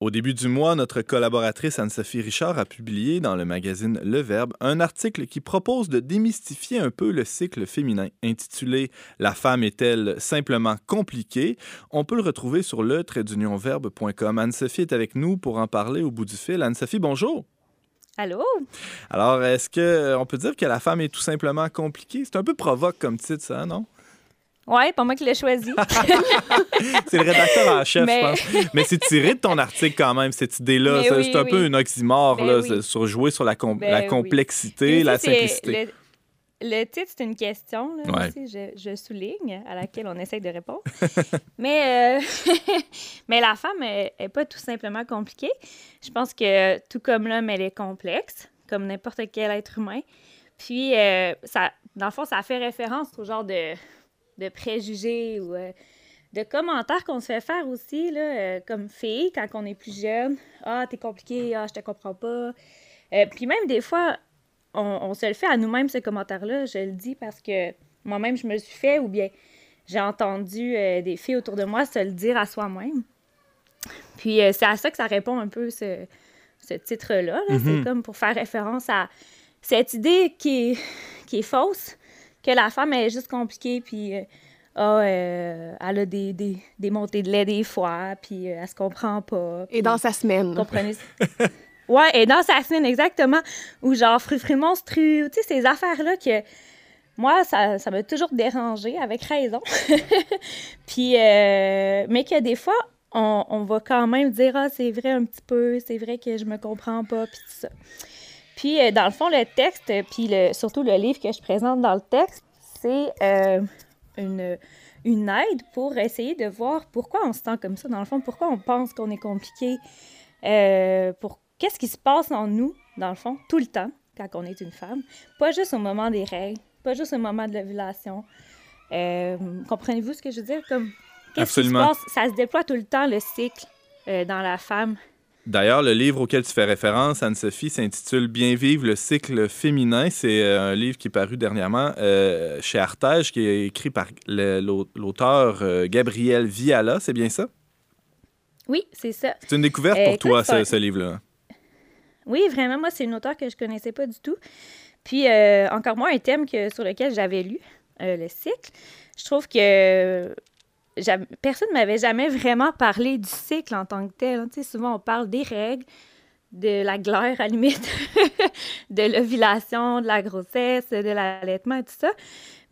Au début du mois, notre collaboratrice Anne-Sophie Richard a publié dans le magazine Le Verbe un article qui propose de démystifier un peu le cycle féminin, intitulé La femme est-elle simplement compliquée? On peut le retrouver sur le. Anne-Sophie est avec nous pour en parler au bout du fil. Anne-Sophie, bonjour. Allô? Alors, est-ce qu'on peut dire que la femme est tout simplement compliquée? C'est un peu provoque comme titre, ça, non? Ouais, pas moi qui l'ai choisi. c'est le rédacteur en chef, Mais- je pense. Mais c'est tiré de ton article quand même, cette idée-là. Oui, c'est un oui. peu une oxymore, Ben là, oui. sur jouer sur la, com- Ben la oui. complexité, la simplicité. Le, le titre, c'est une question, là, Ouais. aussi, je, je souligne, à laquelle on essaye de répondre. mais, euh, mais la femme n'est pas tout simplement compliquée. Je pense que tout comme l'homme, elle est complexe, comme n'importe quel être humain. Puis, euh, ça, dans le fond, ça fait référence au genre de, de préjugés ou euh, de commentaires qu'on se fait faire aussi, là, comme fille, quand on est plus jeune. Ah, t'es compliqué, ah, je te comprends pas. Euh, puis même des fois, on, on se le fait à nous-mêmes, ce commentaire-là. Je le dis parce que moi-même, je me le suis fait ou bien j'ai entendu euh, des filles autour de moi se le dire à soi-même. Puis euh, c'est à ça que ça répond un peu ce, ce titre-là. là. C'est comme pour faire référence à cette idée qui est, qui est fausse, que la femme est juste compliquée, puis euh, ah, euh, elle a des, des, des montées de lait des fois, puis euh, elle se comprend pas. Et dans sa semaine. Comprenez? ouais, et dans sa semaine, exactement. Ou genre frufru monstru, tu sais, ces affaires-là que moi, ça, ça m'a toujours dérangé, avec raison. Puis, euh, mais que des fois, on, on va quand même dire, ah, c'est vrai un petit peu, c'est vrai que je me comprends pas, puis tout ça. Puis, euh, dans le fond, le texte, puis le, surtout le livre que je présente dans le texte, c'est euh, une, une aide pour essayer de voir pourquoi on se sent comme ça, dans le fond, pourquoi on pense qu'on est compliqué, euh, qu'est-ce qui se passe en nous, dans le fond, tout le temps, quand on est une femme? Pas juste au moment des règles, pas juste au moment de l'ovulation. Euh, Comprenez-vous ce que je veux dire? Comme, qu'est-ce qui se passe? Ça se déploie tout le temps, le cycle, euh, dans la femme. D'ailleurs, le livre auquel tu fais référence, Anne-Sophie, s'intitule Bien vivre le cycle féminin. C'est euh, un livre qui est paru dernièrement euh, chez Artege, qui est écrit par l'auteur euh, Gabriel Viala. C'est bien ça? Oui, c'est ça. C'est une découverte pour toi, ce, ce livre-là. Oui, vraiment, moi, c'est une auteure que je connaissais pas du tout. Puis, euh, encore moins un thème que, sur lequel j'avais lu, euh, le cycle. Je trouve que personne ne m'avait jamais vraiment parlé du cycle en tant que tel. hein. Tu sais, souvent, on parle des règles, de la glaire, à la limite, de l'ovulation, de la grossesse, de l'allaitement et tout ça.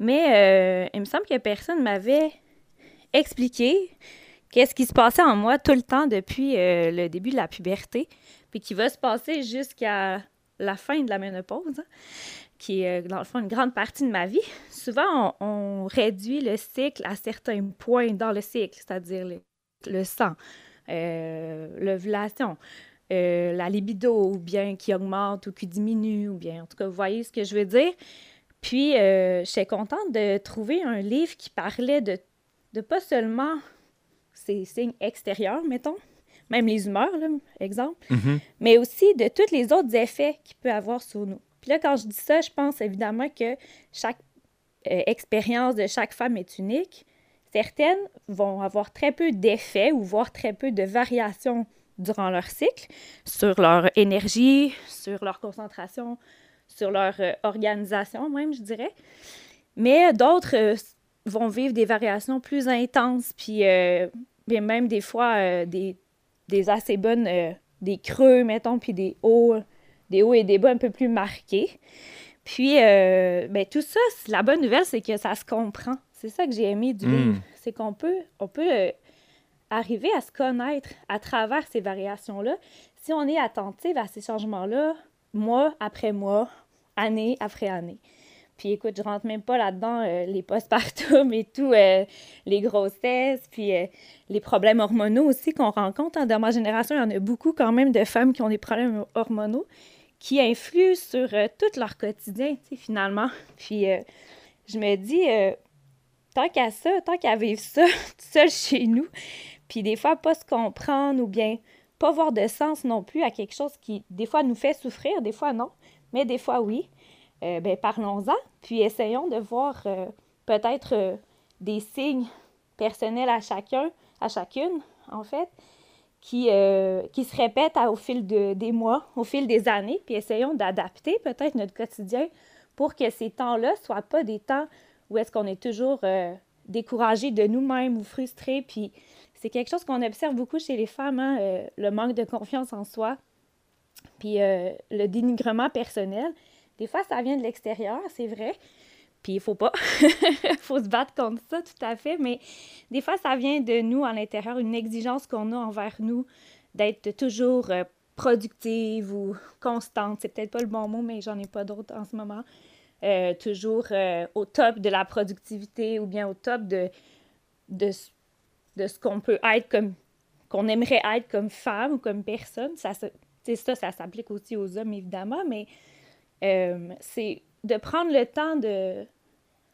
Mais euh, il me semble que personne m'avait expliqué qu'est-ce qui se passait en moi tout le temps depuis le début de la puberté, puis qui va se passer jusqu'à la fin de la ménopause, hein, qui est, euh, dans le fond, une grande partie de ma vie. Souvent, on, réduit le cycle à certains points dans le cycle, c'est-à-dire le, le sang, euh, l'ovulation, euh, la libido, ou bien qui augmente ou qui diminue, ou bien, en tout cas, vous voyez ce que je veux dire. Puis, euh, j'étais contente de trouver un livre qui parlait de, de pas seulement ces signes extérieurs, mettons, même les humeurs, là, exemple, Mhm. mais aussi de tous les autres effets qu'il peut avoir sur nous. Puis là, quand je dis ça, je pense évidemment que chaque euh, expérience de chaque femme est unique. Certaines vont avoir très peu d'effets ou voire très peu de variations durant leur cycle sur leur énergie, sur leur concentration, sur leur euh, organisation même, je dirais. Mais d'autres euh, vont vivre des variations plus intenses, puis euh, mais même des fois des, des assez bonnes, euh, des creux, mettons, puis des hauts, des hauts et des bas un peu plus marqués. Puis, euh, ben, tout ça, c'est- la bonne nouvelle, c'est que ça se comprend. C'est ça que j'ai aimé du Mm. livre. C'est qu'on peut, on peut euh, arriver à se connaître à travers ces variations-là si on est attentive à ces changements-là, mois après mois, année après année. Puis écoute, je rentre même pas là-dedans euh, les postpartum et tout, euh, les grossesses, puis euh, les problèmes hormonaux aussi qu'on rencontre. Dans ma génération, il y en a beaucoup quand même de femmes qui ont des problèmes hormonaux qui influent sur tout leur quotidien, finalement. Puis je me dis, tant qu'à ça, tant qu'à vivre ça tout seul chez nous, puis des fois pas se comprendre ou bien pas voir de sens non plus à quelque chose qui, des fois, nous fait souffrir, des fois non, mais des fois oui. Euh, ben, parlons-en, puis essayons de voir euh, peut-être euh, des signes personnels à chacun, à chacune, en fait, qui, qui se répètent au fil de- des mois, au fil des années, puis essayons d'adapter peut-être notre quotidien pour que ces temps-là ne soient pas des temps où est-ce qu'on est toujours découragé de nous-mêmes ou frustré. Puis c'est quelque chose qu'on observe beaucoup chez les femmes, hein, le manque de confiance en soi, puis le dénigrement personnel. Des fois, ça vient de l'extérieur, c'est vrai. Puis il faut pas. Faut se battre contre ça, tout à fait. Mais des fois, ça vient de nous à l'intérieur, une exigence qu'on a envers nous d'être toujours euh, productive ou constante. C'est peut-être pas le bon mot, mais j'en ai pas d'autres en ce moment. Euh, toujours euh, au top de la productivité ou bien au top de, de, de ce qu'on peut être comme qu'on aimerait être comme femme ou comme personne. Ça, ça, ça s'applique aussi aux hommes, évidemment, mais euh, c'est de prendre le temps de,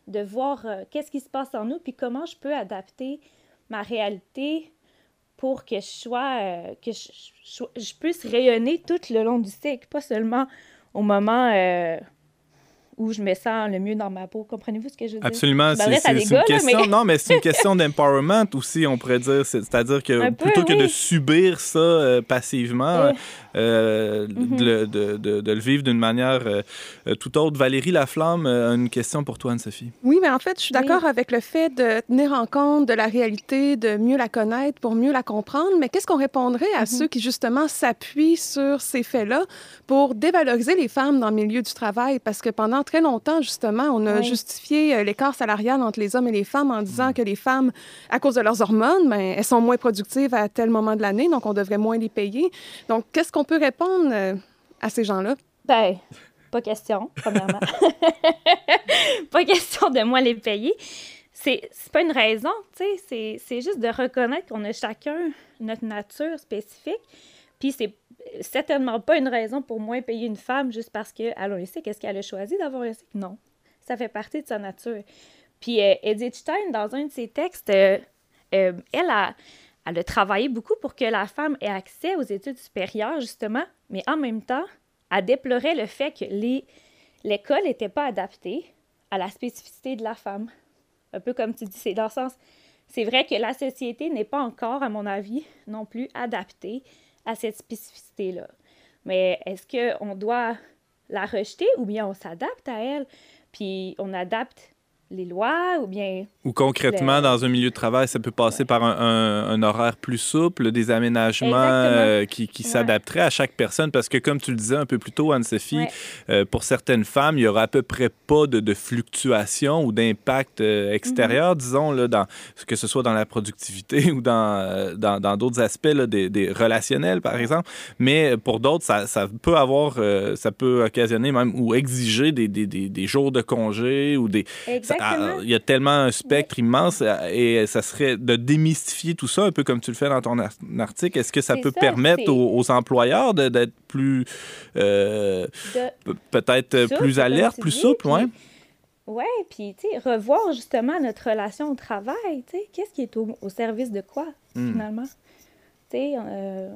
de voir euh, qu'est-ce qui se passe en nous, puis comment je peux adapter ma réalité pour que je sois, euh, que je, puisse rayonner tout le long du cycle, pas seulement au moment où je me sens le mieux dans ma peau. Comprenez-vous ce que je veux dire? Absolument. C'est une question. mais- Non, mais c'est une question d'empowerment aussi, on pourrait dire. C'est- C'est-à-dire que peu, plutôt que de subir ça euh, passivement, Euh. euh, Mhm. de, le- de- de- de le vivre d'une manière euh, tout autre. Valérie Laflamme, une question pour toi, Anne-Sophie. Oui, mais en fait, je suis Oui. d'accord avec le fait de tenir en compte de la réalité, de mieux la connaître pour mieux la comprendre. Mais qu'est-ce qu'on répondrait à ceux qui, justement, s'appuient sur ces faits-là pour dévaloriser les femmes dans le milieu du travail? Parce que pendant très longtemps, justement, on a Oui. justifié euh, l'écart salarial entre les hommes et les femmes en disant que les femmes, à cause de leurs hormones, ben, elles sont moins productives à tel moment de l'année, donc on devrait moins les payer. Donc, qu'est-ce qu'on peut répondre euh, à ces gens-là? Ben, pas question, premièrement. pas question de moi les payer. C'est c'est pas une raison, tu sais. c'est- C'est juste de reconnaître qu'on a chacun notre nature spécifique. Puis c'est certainement pas une raison pour moins payer une femme juste parce qu'elle a un cycle. Est-ce qu'elle a choisi d'avoir un cycle? Non. Ça fait partie de sa nature. Puis euh, Edith Stein, dans un de ses textes, euh, euh, elle a, elle a travaillé beaucoup pour que la femme ait accès aux études supérieures, justement, mais en même temps, elle déplorait le fait que l'école n'était pas adaptée à la spécificité de la femme. Un peu comme tu dis, c'est dans le sens, c'est vrai que la société n'est pas encore, à mon avis, non plus adaptée à cette spécificité-là. Mais est-ce qu'on doit la rejeter ou bien on s'adapte à elle, puis on adapte les lois ou bien Ou concrètement, Le- dans un milieu de travail, ça peut passer par un, un- un horaire plus souple, des aménagements Exactement. euh, qui, qui Ouais. s'adapteraient à chaque personne. Parce que, comme tu le disais un peu plus tôt, Anne-Sophie, Ouais. euh, pour certaines femmes, il y aura à peu près pas de, de fluctuation ou d'impact euh, extérieur, disons, là, dans, que ce soit dans la productivité ou dans euh, dans dans d'autres aspects là, des, des relationnels, par exemple. Mais pour d'autres, ça, ça peut avoir, ça peut occasionner même ou exiger des, des, des, des jours de congé ou des, ça- Exactement. ah, Il y a tellement un spectre immense euh, et ça serait de démystifier tout ça, un peu comme tu le fais dans ton ar- article. Est-ce que ça peut ça, permettre aux, aux employeurs d'être plus, euh, peut-être euh, Souple, plus tu plus puis- ouais? Oui, puis, tu sais, revoir justement notre relation au travail, tu sais, qu'est-ce qui est au, au service de quoi, Hmm. finalement? Tu sais, euh,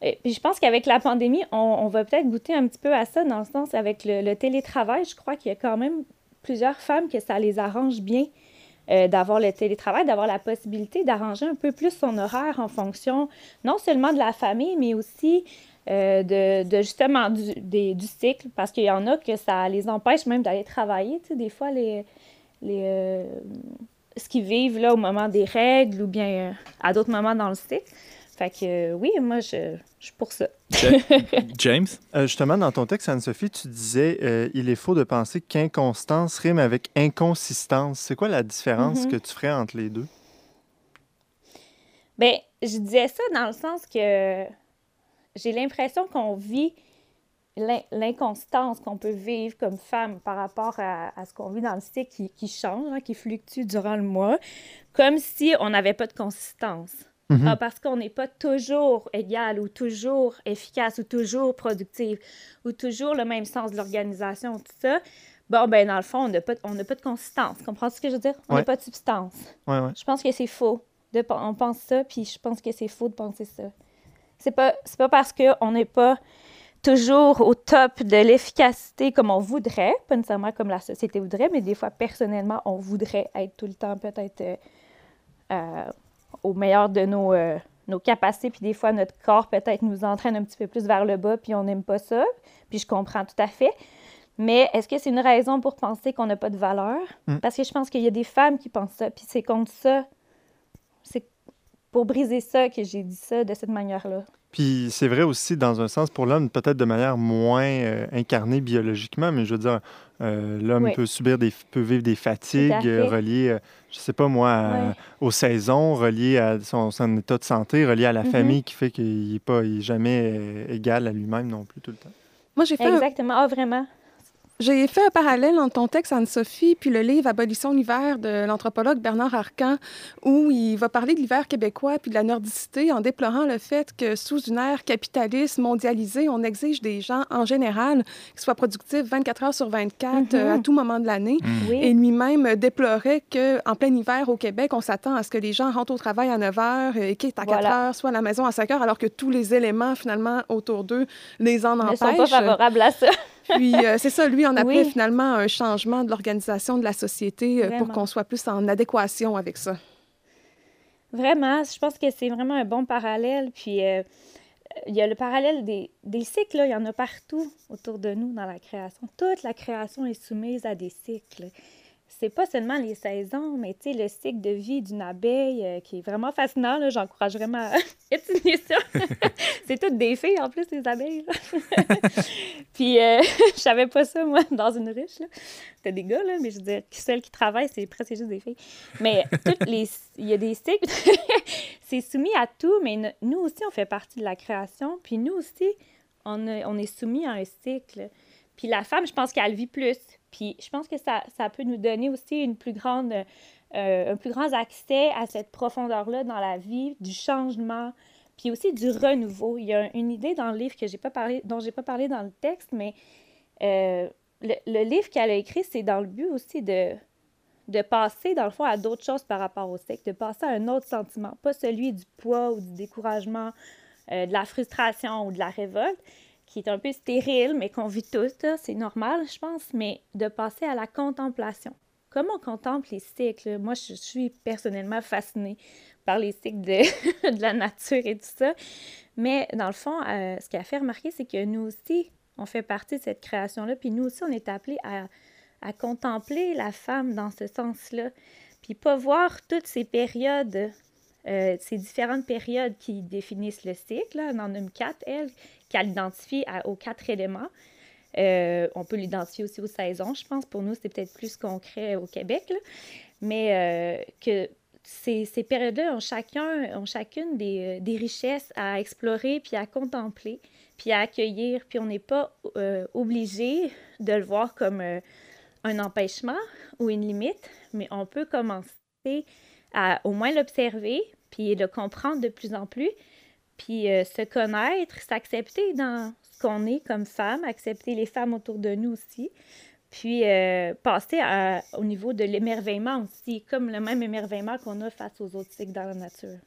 et puis je pense qu'avec la pandémie, on, on va peut-être goûter un petit peu à ça, dans le sens, avec le, le télétravail, je crois qu'il y a quand même plusieurs femmes que ça les arrange bien euh, d'avoir le télétravail, d'avoir la possibilité d'arranger un peu plus son horaire en fonction non seulement de la famille, mais aussi euh, de, de justement du, des- du cycle, parce qu'il y en a que ça les empêche même d'aller travailler. Tu sais, des fois, les, les, euh, ce qu'ils vivent là, au moment des règles ou bien à d'autres moments dans le cycle. Fait que euh, oui, moi, je, je suis pour ça. James? Euh, justement, dans ton texte, Anne-Sophie, tu disais euh, il est faux de penser qu'inconstance rime avec inconsistance. C'est quoi la différence Mhm. que tu ferais entre les deux? Ben, je disais ça dans le sens que j'ai l'impression qu'on vit l'in- l'inconstance qu'on peut vivre comme femme par rapport à, à ce qu'on vit dans le cycle qui, qui change, hein, qui fluctue durant le mois, comme si on n'avait pas de consistance. Mhm. Ah, parce qu'on n'est pas toujours égal ou toujours efficace ou toujours productive ou toujours le même sens de l'organisation, tout ça. Bon, ben dans le fond, on n'a pas, on pas de consistance. Comprends ce que je veux dire? On n'a Ouais. pas de substance. Ouais, ouais. Je pense que c'est faux. De, on pense ça, puis je pense que c'est faux de penser ça. C'est pas, pas parce qu'on n'est pas toujours au top de l'efficacité comme on voudrait, pas nécessairement comme la société voudrait, mais des fois, personnellement, on voudrait être tout le temps peut-être euh, euh, au meilleur de nos, euh, nos capacités, puis des fois, notre corps peut-être nous entraîne un petit peu plus vers le bas, puis on n'aime pas ça, puis je comprends tout à fait. Mais est-ce que c'est une raison pour penser qu'on n'a pas de valeur? Mm. Parce que je pense qu'il y a des femmes qui pensent ça, puis c'est contre ça, c'est pour briser ça que j'ai dit ça de cette manière-là. Puis c'est vrai aussi, dans un sens, pour l'homme, peut-être de manière moins euh, incarnée biologiquement, mais je veux dire, euh, l'homme Oui. peut subir des, peut vivre des fatigues euh, reliées, euh, je sais pas moi, à- aux saisons, reliées à son, son état de santé, reliées à la Mhm. famille, qui fait qu'il n'est pas, il est jamais égal à lui-même non plus tout le temps. Moi, j'ai fait, Exactement. Ah, vraiment? J'ai fait un parallèle entre ton texte, Anne-Sophie, puis le livre Abolition l'hiver de l'anthropologue Bernard Arcan, où il va parler de l'hiver québécois puis de la nordicité en déplorant le fait que sous une ère capitaliste mondialisée, on exige des gens en général qui soient productifs 24 heures sur 24 Mhm. euh, à tout moment de l'année. Oui. Et lui-même déplorait qu'en plein hiver au Québec, on s'attend à ce que les gens rentrent au travail à 9 heures et quittent à 4 Voilà. heures, soit à la maison à 5 heures, alors que tous les éléments, finalement, autour d'eux les en ne sont pas empêchent. favorables à ça. Puis euh, c'est ça, lui, on appelait Oui. finalement un changement de l'organisation de la société euh, pour qu'on soit plus en adéquation avec ça. Vraiment, je pense que c'est vraiment un bon parallèle. Puis, euh, il y a le parallèle des, des cycles, là, il y en a partout autour de nous dans la création. Toute la création est soumise à des cycles. C'est pas seulement les saisons, mais tu sais, le cycle de vie d'une abeille euh, qui est vraiment fascinant. J'encourage vraiment à étudier ça. c'est toutes des filles en plus, les abeilles. Puis, euh, je savais pas ça, moi, dans une ruche. C'était des gars, là, mais je veux dire, celles qui travaillent, c'est presque juste des filles. Mais toutes les, il y a des cycles. c'est soumis à tout, mais no- nous aussi, on fait partie de la création. Puis nous aussi, on est soumis à un cycle. Puis la femme, je pense qu'elle vit plus. Puis je pense que ça, ça peut nous donner aussi une plus grande, euh, un plus grand accès à cette profondeur-là dans la vie, du changement, puis aussi du renouveau. Il y a une idée dans le livre que j'ai pas parlé, dont pas parlé dans le texte, mais euh, le, le livre qu'elle a écrit, c'est dans le but aussi de, de passer, dans le fond, à d'autres choses par rapport au sexe, de passer à un autre sentiment, pas celui du poids ou du découragement, euh, de la frustration ou de la révolte, qui est un peu stérile, mais qu'on vit tous, c'est normal, je pense, mais de passer à la contemplation. Comment on contemple les cycles? Moi, je suis personnellement fascinée par les cycles de, de la nature et tout ça. Mais dans le fond, euh, ce qui a fait remarquer, c'est que nous aussi, on fait partie de cette création-là, puis nous aussi, on est appelés à, à contempler la femme dans ce sens-là, puis pas voir toutes ces périodes, euh, ces différentes périodes qui définissent le cycle. Là. Elle en nomme quatre, elle, qu'elle identifie à- aux quatre éléments. Euh, on peut l'identifier aussi aux saisons, je pense. Pour nous, c'est peut-être plus concret au Québec, mais euh, que ces, périodes-là ont, chacun, ont chacune des, euh, des richesses à explorer, puis à contempler, puis à accueillir. Puis on n'est pas obligé de le voir comme un empêchement ou une limite, mais on peut commencer à au moins l'observer, puis le comprendre de plus en plus, puis euh, se connaître, s'accepter dans ce qu'on est comme femme, accepter les femmes autour de nous aussi, puis euh, passer au niveau de l'émerveillement aussi, comme le même émerveillement qu'on a face aux autres cycles dans la nature.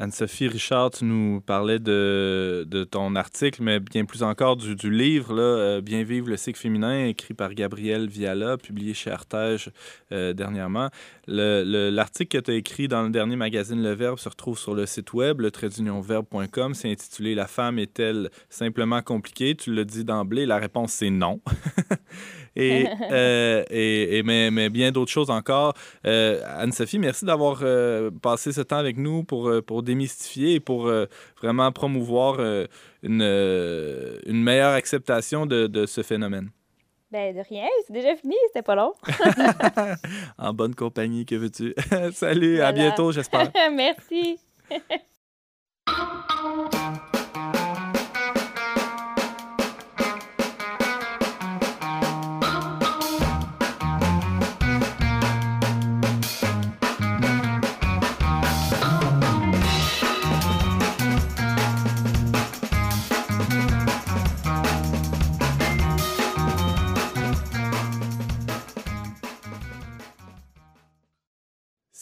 Anne-Sophie Richard, tu nous parlais de, ton article, mais bien plus encore du, livre, euh, Bien vivre le cycle féminin, écrit par Gabriel Viala, publié chez Artege euh, dernièrement. Le- le- L'article que tu as écrit dans le dernier magazine Le Verbe se retrouve sur le site web, le traitdunionverbe.com. C'est intitulé La femme est-elle simplement compliquée? Tu l'as dit d'emblée, la réponse c'est non. et, euh, et, et- mais, mais bien d'autres choses encore. Euh, Anne-Sophie, merci d'avoir euh, passé ce temps avec nous pour, pour démystifier et pour vraiment promouvoir une, une meilleure acceptation de, de ce phénomène. Ben, de rien, c'est déjà fini, c'était pas long. En bonne compagnie, que veux-tu? Salut, à bientôt, j'espère. Merci.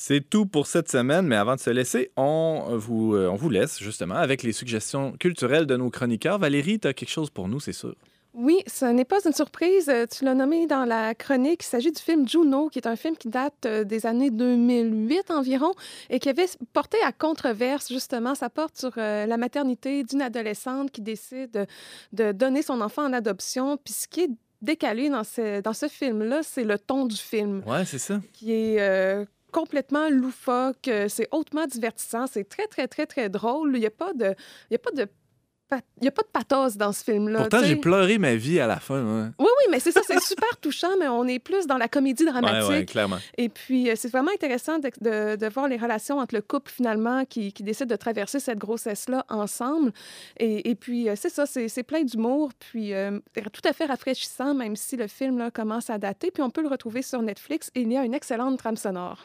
C'est tout pour cette semaine, mais avant de se laisser, on vous, euh, on vous laisse justement avec les suggestions culturelles de nos chroniqueurs. Valérie, tu as quelque chose pour nous, c'est sûr. Oui, ce n'est pas une surprise. Euh, Tu l'as nommé dans la chronique. Il s'agit du film Juno, qui est un film qui date euh, des années 2008 environ et qui avait porté à controverse, justement. Ça porte sur euh, la maternité d'une adolescente qui décide de, donner son enfant en adoption. Puis ce qui est décalé dans ce, dans ce film-là, c'est le ton du film, Ouais, c'est ça. qui est euh, complètement loufoque. Euh, C'est hautement divertissant. C'est très, très, très, très drôle. Il n'y a pas de... Il y a pas de il y a pas de pathos dans ce film-là. Pourtant, j'ai pleuré ma vie à la fin. ouais. Oui, oui, mais c'est ça, c'est super touchant, mais on est plus dans la comédie dramatique. ouais, clairement. Et puis, euh, c'est vraiment intéressant de, de- de voir les relations entre le couple, finalement, qui, qui décide de traverser cette grossesse-là ensemble. Et, et puis, euh, c'est ça, c'est c'est plein d'humour, puis euh, tout à fait rafraîchissant, même si le film là, commence à dater. Puis, on peut le retrouver sur Netflix et il y a une excellente trame sonore.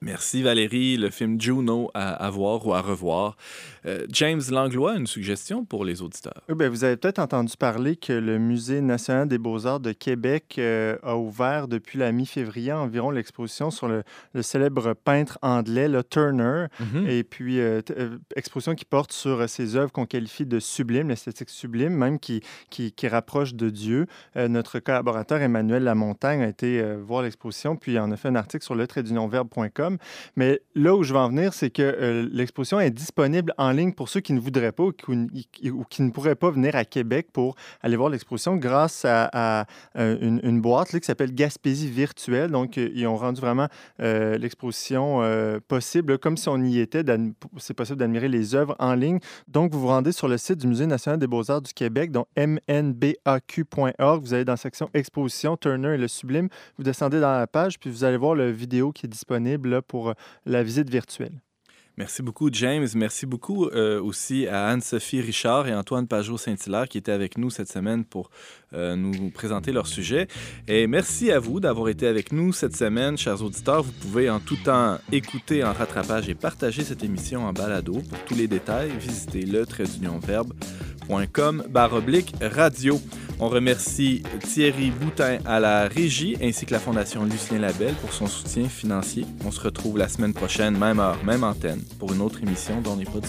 Merci Valérie. Le film Juno à, à voir ou à revoir. Euh, James Langlois, une suggestion pour les auditeurs? Oui, ben, vous avez peut-être entendu parler que le Musée national des beaux-arts de Québec euh, a ouvert depuis la mi-février environ l'exposition sur le, le célèbre peintre anglais, le Turner. Mhm. Et puis, euh, exposition qui porte sur ses œuvres qu'on qualifie de sublimes, l'esthétique sublime, même qui, qui, qui rapproche de Dieu. Notre collaborateur Emmanuel Lamontagne a été voir l'exposition, puis en a fait un article sur le Mais là où je vais en venir, c'est que euh, l'exposition est disponible en ligne pour ceux qui ne voudraient pas ou qui, ne pourraient pas venir à Québec pour aller voir l'exposition grâce à, euh, une, boîte qui s'appelle Gaspésie virtuelle. Donc, euh, ils ont rendu vraiment l'exposition possible, comme si on y était. C'est possible d'admirer les œuvres en ligne. Donc, vous vous rendez sur le site du Musée national des beaux-arts du Québec, donc mnbaq.org. Vous allez dans la section Exposition, Turner et le Sublime. Vous descendez dans la page, puis vous allez voir la vidéo qui est disponible pour euh, la visite virtuelle. Merci beaucoup, James. Merci beaucoup euh, aussi à Anne-Sophie Richard et Antoine Pajot-Saint-Hilaire qui étaient avec nous cette semaine pour euh, nous présenter leur sujet. Et merci à vous d'avoir été avec nous cette semaine, chers auditeurs. Vous pouvez en tout temps écouter en rattrapage et partager cette émission en balado. Pour tous les détails, visitez le traitdunionverbe.com baroblique radio. On remercie Thierry Boutin à la régie ainsi que la Fondation Lucien Labelle pour son soutien financier. On se retrouve la semaine prochaine, même heure, même antenne, pour une autre émission dans les pas du.